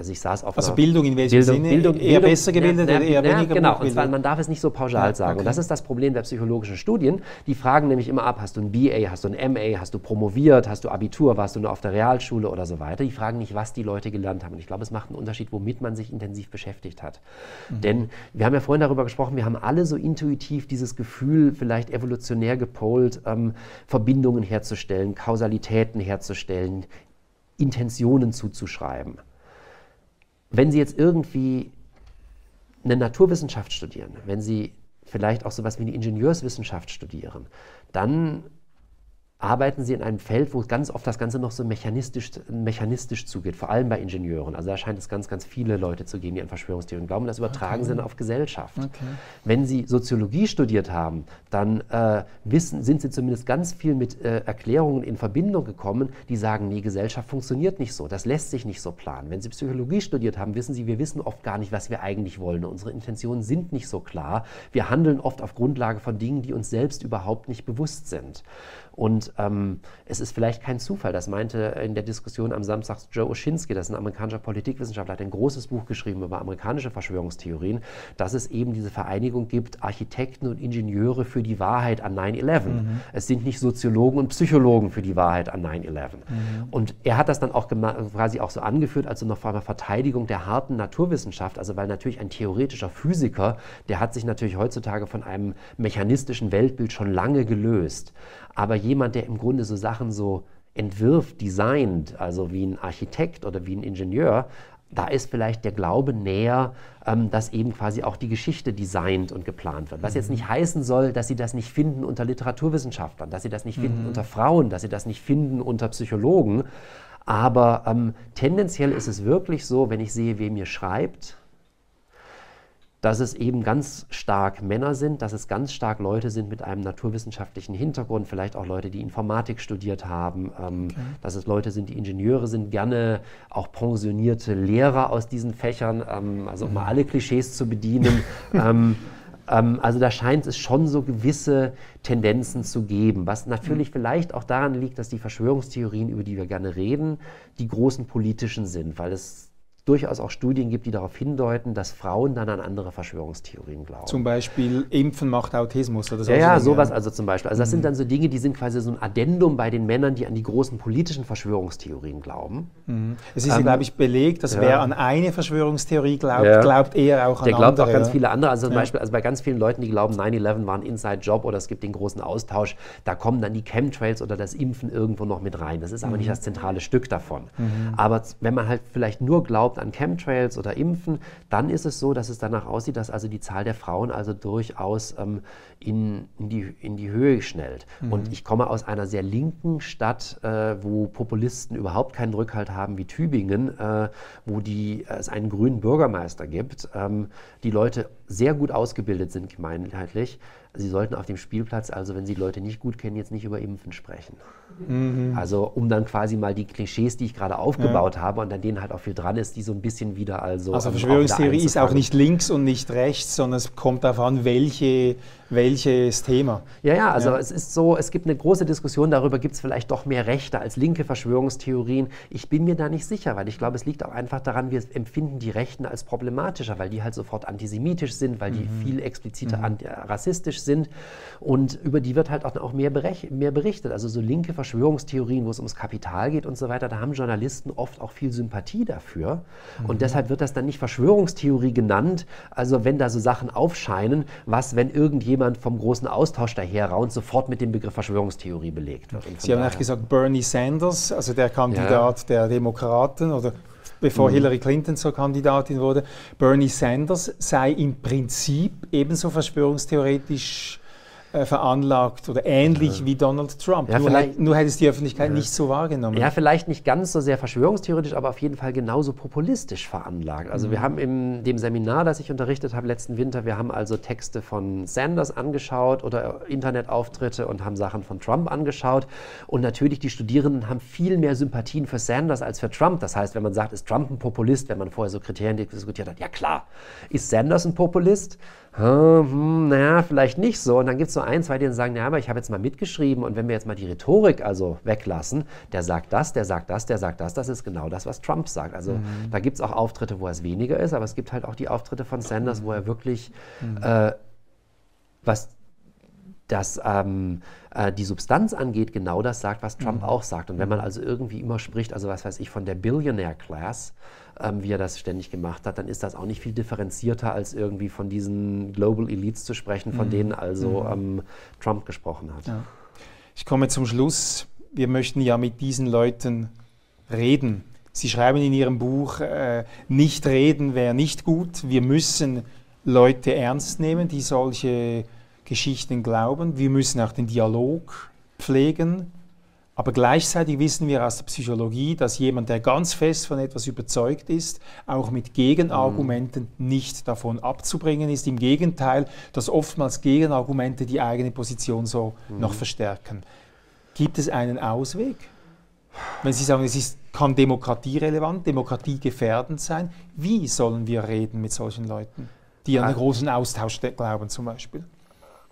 Speaker 3: also ich saß auf
Speaker 2: Also Bildung in welchem
Speaker 3: Bildung,
Speaker 2: Sinne?
Speaker 3: Bildung,
Speaker 2: eher
Speaker 3: Bildung,
Speaker 2: besser gebildet
Speaker 3: ja,
Speaker 2: oder eher
Speaker 3: ja,
Speaker 2: weniger
Speaker 3: Genau, und zwar, man darf es nicht so pauschal sagen.
Speaker 2: okay.
Speaker 3: Und das ist das Problem der psychologischen Studien. Die fragen nämlich immer ab, hast du ein BA, hast du ein MA, hast du promoviert, hast du Abitur, warst du nur auf der Realschule oder so weiter. Die fragen nicht, was die Leute gelernt haben. Und ich glaube, es macht einen Unterschied, womit man sich intensiv beschäftigt hat. Mhm. Denn wir haben ja vorhin darüber gesprochen, wir haben alle so intuitiv dieses Gefühl, vielleicht evolutionär gepolt, ähm, Verbindungen herzustellen, Kausalitäten herzustellen, Intentionen zuzuschreiben wenn Sie jetzt irgendwie eine Naturwissenschaft studieren, wenn Sie vielleicht auch sowas wie eine Ingenieurswissenschaft studieren, dann arbeiten sie in einem Feld, wo ganz oft das Ganze noch so mechanistisch, mechanistisch zugeht, vor allem bei Ingenieuren. Also da scheint es ganz, ganz viele Leute zu geben, die an Verschwörungstheorien glauben. Das übertragen okay. sie dann auf Gesellschaft. Okay. Wenn sie Soziologie studiert haben, dann äh, wissen, sind sie zumindest ganz viel mit äh, Erklärungen in Verbindung gekommen, die sagen, nee, Gesellschaft funktioniert nicht so, das lässt sich nicht so planen. Wenn sie Psychologie studiert haben, wissen sie, wir wissen oft gar nicht, was wir eigentlich wollen. Unsere Intentionen sind nicht so klar. Wir handeln oft auf Grundlage von Dingen, die uns selbst überhaupt nicht bewusst sind. Und ähm, es ist vielleicht kein Zufall, das meinte in der Diskussion am Samstag Joe Oschinski, das ist ein amerikanischer Politikwissenschaftler, hat ein großes Buch geschrieben über amerikanische Verschwörungstheorien, dass es eben diese Vereinigung gibt, Architekten und Ingenieure für die Wahrheit an 9-11. Mhm. Es sind nicht Soziologen und Psychologen für die Wahrheit an 9-11. Mhm. Und er hat das dann auch quasi auch so angeführt, also noch vor einer Verteidigung der harten Naturwissenschaft, also weil natürlich ein theoretischer Physiker, der hat sich natürlich heutzutage von einem mechanistischen Weltbild schon lange gelöst. Aber jemand, der im Grunde so Sachen so entwirft, designt, also wie ein Architekt oder wie ein Ingenieur, da ist vielleicht der Glaube näher, ähm, dass eben quasi auch die Geschichte designt und geplant wird. Was jetzt nicht heißen soll, dass sie das nicht finden unter Literaturwissenschaftlern, dass sie das nicht mhm. finden unter Frauen, dass sie das nicht finden unter Psychologen. Aber ähm, tendenziell ist es wirklich so, wenn ich sehe, wer mir schreibt, dass es eben ganz stark Männer sind, dass es ganz stark Leute sind mit einem naturwissenschaftlichen Hintergrund, vielleicht auch Leute, die Informatik studiert haben, ähm, okay. dass es Leute sind, die Ingenieure sind, gerne auch pensionierte Lehrer aus diesen Fächern, ähm, also um mal alle Klischees zu bedienen. ähm, ähm, also da scheint es schon so gewisse Tendenzen zu geben, was natürlich mhm. vielleicht auch daran liegt, dass die Verschwörungstheorien, über die wir gerne reden, die großen politischen sind, weil es durchaus auch Studien gibt, die darauf hindeuten, dass Frauen dann an andere Verschwörungstheorien glauben.
Speaker 2: Zum Beispiel Impfen macht Autismus oder
Speaker 3: so. Ja, ja, sowas also zum Beispiel. Also das mhm. sind dann so Dinge, die sind quasi so ein Addendum bei den Männern, die an die großen politischen Verschwörungstheorien glauben.
Speaker 2: Mhm. Es ist ähm, ja, glaube ich, belegt, dass ja. wer an eine Verschwörungstheorie glaubt, ja. glaubt eher auch an
Speaker 3: Der glaubt andere, auch ganz viele andere. Also zum Beispiel also bei ganz vielen Leuten, die glauben, 9-11 war ein Inside-Job oder es gibt den großen Austausch, da kommen dann die Chemtrails oder das Impfen irgendwo noch mit rein. Das ist aber mhm. nicht das zentrale Stück davon. Mhm. Aber wenn man halt vielleicht nur glaubt, an Chemtrails oder Impfen, dann ist es so, dass es danach aussieht, dass also die Zahl der Frauen also durchaus ähm, in, in, die, in die Höhe schnellt. Mhm. Und ich komme aus einer sehr linken Stadt, äh, wo Populisten überhaupt keinen Rückhalt haben wie Tübingen, äh, wo die, äh, es einen grünen Bürgermeister gibt, ähm, die Leute sehr gut ausgebildet sind gemeinheitlich. Sie sollten auf dem Spielplatz, also wenn Sie Leute nicht gut kennen, jetzt nicht über Impfen sprechen. Mhm. Also um dann quasi mal die Klischees, die ich gerade aufgebaut ja. habe und an denen halt auch viel dran ist, die so ein bisschen wieder also.
Speaker 2: Also Verschwörungstheorie ist auch nicht links und nicht rechts, sondern es kommt darauf an, welche welches Thema.
Speaker 3: Ja, ja, also ja. es ist so, es gibt eine große Diskussion darüber, gibt es vielleicht doch mehr Rechte als linke Verschwörungstheorien. Ich bin mir da nicht sicher, weil ich glaube, es liegt auch einfach daran, wir empfinden die Rechten als problematischer, weil die halt sofort antisemitisch sind, weil die mhm. viel expliziter mhm. rassistisch sind. Und über die wird halt auch, mehr, mehr berichtet. Also so linke Verschwörungstheorien, wo es ums Kapital geht und so weiter, da haben Journalisten oft auch viel Sympathie dafür. Und mhm. deshalb wird das dann nicht Verschwörungstheorie genannt. Also wenn da so Sachen aufscheinen, was, wenn irgendjemand vom großen Austausch daher raunt, sofort mit dem Begriff Verschwörungstheorie belegt wird.
Speaker 2: Sie haben auch gesagt, Bernie Sanders, also der Kandidat ja. der Demokraten oder bevor mhm. Hillary Clinton zur Kandidatin wurde, Bernie Sanders sei im Prinzip ebenso verschwörungstheoretisch äh, veranlagt oder ähnlich ja. wie Donald Trump. Ja, nur, nur hätte es die Öffentlichkeit ja. nicht so wahrgenommen.
Speaker 3: Ja, vielleicht nicht ganz so sehr verschwörungstheoretisch, aber auf jeden Fall genauso populistisch veranlagt. Also mhm. wir haben in dem Seminar, das ich unterrichtet habe letzten Winter, wir haben also Texte von Sanders angeschaut oder Internetauftritte und haben Sachen von Trump angeschaut. Und natürlich, die Studierenden haben viel mehr Sympathien für Sanders als für Trump. Das heißt, wenn man sagt, ist Trump ein Populist, wenn man vorher so Kriterien diskutiert hat, ja klar, ist Sanders ein Populist? Hm, naja, vielleicht nicht so. Und dann gibt es so ein, zwei, die sagen, ja, aber ich habe jetzt mal mitgeschrieben und wenn wir jetzt mal die Rhetorik also weglassen, der sagt das, der sagt das, der sagt das, das ist genau das, was Trump sagt. Also mhm. da gibt es auch Auftritte, wo es weniger ist, aber es gibt halt auch die Auftritte von Sanders, wo er wirklich mhm. äh, was das ähm, äh, die Substanz angeht, genau das sagt, was Trump mhm. auch sagt. Und wenn man also irgendwie immer spricht, also was weiß ich, von der Billionaire Class, ähm, wie er das ständig gemacht hat, dann ist das auch nicht viel differenzierter, als irgendwie von diesen Global Elites zu sprechen, von mhm. denen also mhm. ähm, Trump gesprochen hat. Ja.
Speaker 2: Ich komme zum Schluss. Wir möchten ja mit diesen Leuten reden. Sie schreiben in Ihrem Buch, äh, nicht reden wäre nicht gut. Wir müssen Leute ernst nehmen, die solche Geschichten glauben. Wir müssen auch den Dialog pflegen. Aber gleichzeitig wissen wir aus der Psychologie, dass jemand, der ganz fest von etwas überzeugt ist, auch mit Gegenargumenten mhm. nicht davon abzubringen ist. Im Gegenteil, dass oftmals Gegenargumente die eigene Position so mhm. noch verstärken. Gibt es einen Ausweg? Wenn Sie sagen, es ist, kann demokratierelevant, demokratiegefährdend sein, wie sollen wir reden mit solchen Leuten, die an einen großen Austausch glauben zum Beispiel?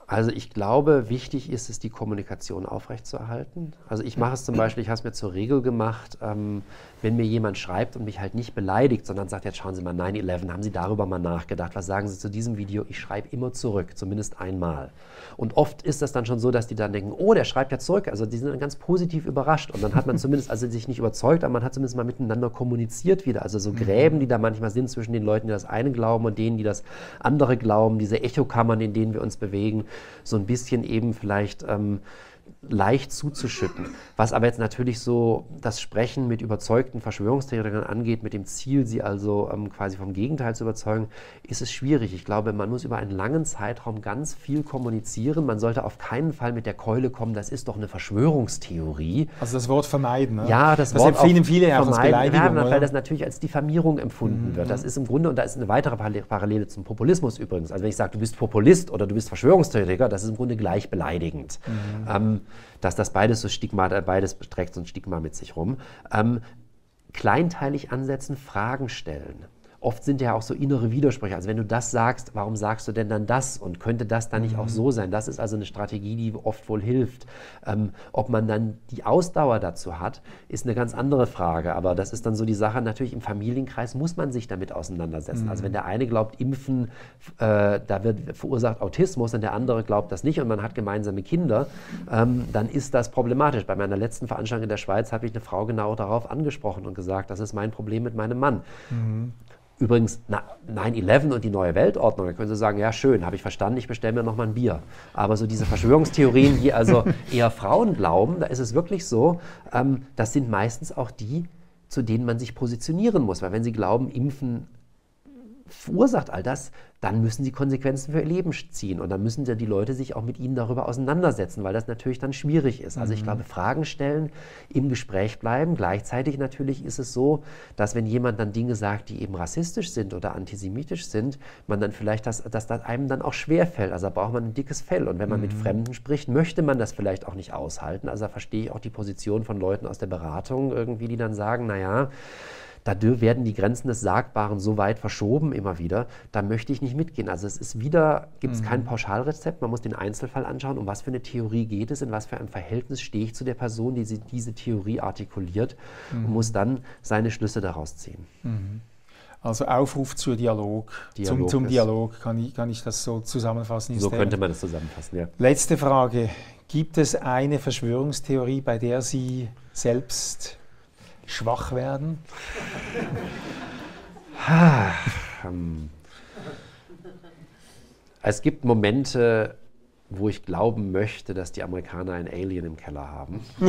Speaker 3: Also ich glaube, wichtig ist es, die Kommunikation aufrechtzuerhalten. Also ich mache es zum Beispiel, ich habe es mir zur Regel gemacht, ähm, wenn mir jemand schreibt und mich halt nicht beleidigt, sondern sagt, jetzt schauen Sie mal 9-11, haben Sie darüber mal nachgedacht, was sagen Sie zu diesem Video? Ich schreibe immer zurück, zumindest einmal. Und oft ist das dann schon so, dass die dann denken, oh, der schreibt ja zurück. Also die sind dann ganz positiv überrascht. Und dann hat man zumindest, also sich nicht überzeugt, aber man hat zumindest mal miteinander kommuniziert wieder. Also so Gräben, die da manchmal sind zwischen den Leuten, die das eine glauben und denen, die das andere glauben, diese Echokammern, in denen wir uns bewegen, so ein bisschen eben vielleicht ähm, leicht zuzuschütten. Was aber jetzt natürlich so das Sprechen mit überzeugten Verschwörungstheoretikern angeht, mit dem Ziel, sie also ähm, quasi vom Gegenteil zu überzeugen, ist es schwierig. Ich glaube, man muss über einen langen Zeitraum ganz viel kommunizieren. Man sollte auf keinen Fall mit der Keule kommen, das ist doch eine Verschwörungstheorie.
Speaker 2: Also das Wort vermeiden. Ne?
Speaker 3: Ja, das, das Wort empfehlen viele ja auch als Beleidigung. Ja, weil das natürlich als Diffamierung empfunden mhm. wird. Das ist im Grunde, und da ist eine weitere Parallele zum Populismus übrigens. Also wenn ich sage, du bist Populist oder du bist Verschwörungstheoretiker, das ist im Grunde gleich beleidigend. Mhm. Ähm, dass das beides so Stigma, beides trägt so ein Stigma mit sich rum. Ähm, kleinteilig ansetzen, Fragen stellen oft sind ja auch so innere Widersprüche. Also wenn du das sagst, warum sagst du denn dann das? Und könnte das dann nicht mhm. auch so sein? Das ist also eine Strategie, die oft wohl hilft. Ähm, ob man dann die Ausdauer dazu hat, ist eine ganz andere Frage. Aber das ist dann so die Sache, natürlich im Familienkreis muss man sich damit auseinandersetzen. Mhm. Also wenn der eine glaubt, Impfen, äh, da wird verursacht Autismus und der andere glaubt das nicht und man hat gemeinsame Kinder, ähm, dann ist das problematisch. Bei meiner letzten Veranstaltung in der Schweiz habe ich eine Frau genau darauf angesprochen und gesagt, das ist mein Problem mit meinem Mann. Mhm. Übrigens 9-11 und die neue Weltordnung, da können Sie sagen, ja schön, habe ich verstanden, ich bestelle mir nochmal ein Bier. Aber so diese Verschwörungstheorien, die also eher Frauen glauben, da ist es wirklich so, ähm, das sind meistens auch die, zu denen man sich positionieren muss. Weil wenn Sie glauben, Impfen verursacht all das, dann müssen sie Konsequenzen für ihr Leben ziehen. Und dann müssen ja die Leute sich auch mit ihnen darüber auseinandersetzen, weil das natürlich dann schwierig ist. Also ich mhm. glaube, Fragen stellen, im Gespräch bleiben. Gleichzeitig natürlich ist es so, dass wenn jemand dann Dinge sagt, die eben rassistisch sind oder antisemitisch sind, man dann vielleicht, das, dass das einem dann auch schwerfällt. Also da braucht man ein dickes Fell. Und wenn man mhm. mit Fremden spricht, möchte man das vielleicht auch nicht aushalten. Also da verstehe ich auch die Position von Leuten aus der Beratung irgendwie, die dann sagen, naja, da werden die Grenzen des Sagbaren so weit verschoben immer wieder, da möchte ich nicht mitgehen. Also es ist wieder, gibt es mhm. kein Pauschalrezept, man muss den Einzelfall anschauen, um was für eine Theorie geht es, in was für einem Verhältnis stehe ich zu der Person, die diese Theorie artikuliert mhm. und muss dann seine Schlüsse daraus ziehen.
Speaker 2: Mhm. Also Aufruf zur Dialog,
Speaker 3: Dialog
Speaker 2: zum, zum Dialog, kann ich, kann ich das so zusammenfassen?
Speaker 3: So könnte man das zusammenfassen, ja.
Speaker 2: Letzte Frage. Gibt es eine Verschwörungstheorie, bei der Sie selbst schwach werden?
Speaker 3: Es gibt Momente, wo ich glauben möchte, dass die Amerikaner ein Alien im Keller haben.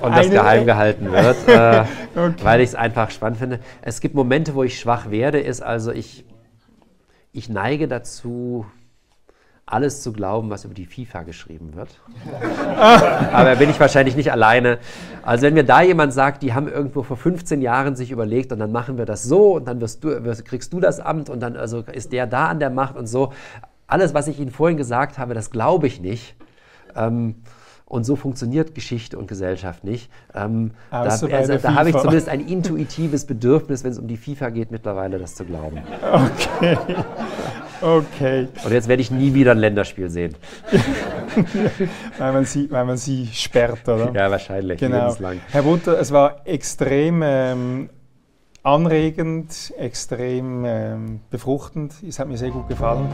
Speaker 3: Und das
Speaker 2: Eine-
Speaker 3: geheim gehalten wird, äh, weil ich es einfach spannend finde. Es gibt Momente, wo ich schwach werde, ist also ich, ich neige dazu, alles zu glauben, was über die FIFA geschrieben wird. Aber bin ich wahrscheinlich nicht alleine. Also wenn mir da jemand sagt, die haben irgendwo vor 15 Jahren sich überlegt und dann machen wir das so und dann du, kriegst du das Amt und dann also ist der da an der Macht und so. Alles, was ich Ihnen vorhin gesagt habe, das glaube ich nicht. Ähm, und so funktioniert Geschichte und Gesellschaft nicht. Ähm, da
Speaker 2: Außer bei
Speaker 3: also, da habe ich zumindest ein intuitives Bedürfnis, wenn es um die FIFA geht, mittlerweile das zu glauben.
Speaker 2: Okay,
Speaker 3: Und jetzt werde ich nie wieder ein Länderspiel sehen.
Speaker 2: weil man sie, weil man sie sperrt, oder?
Speaker 3: Ja, wahrscheinlich.
Speaker 2: Genau.
Speaker 3: Lebenslang.
Speaker 2: Herr Butter, es war extrem ähm, anregend, extrem ähm, befruchtend. Es hat mir sehr gut gefallen.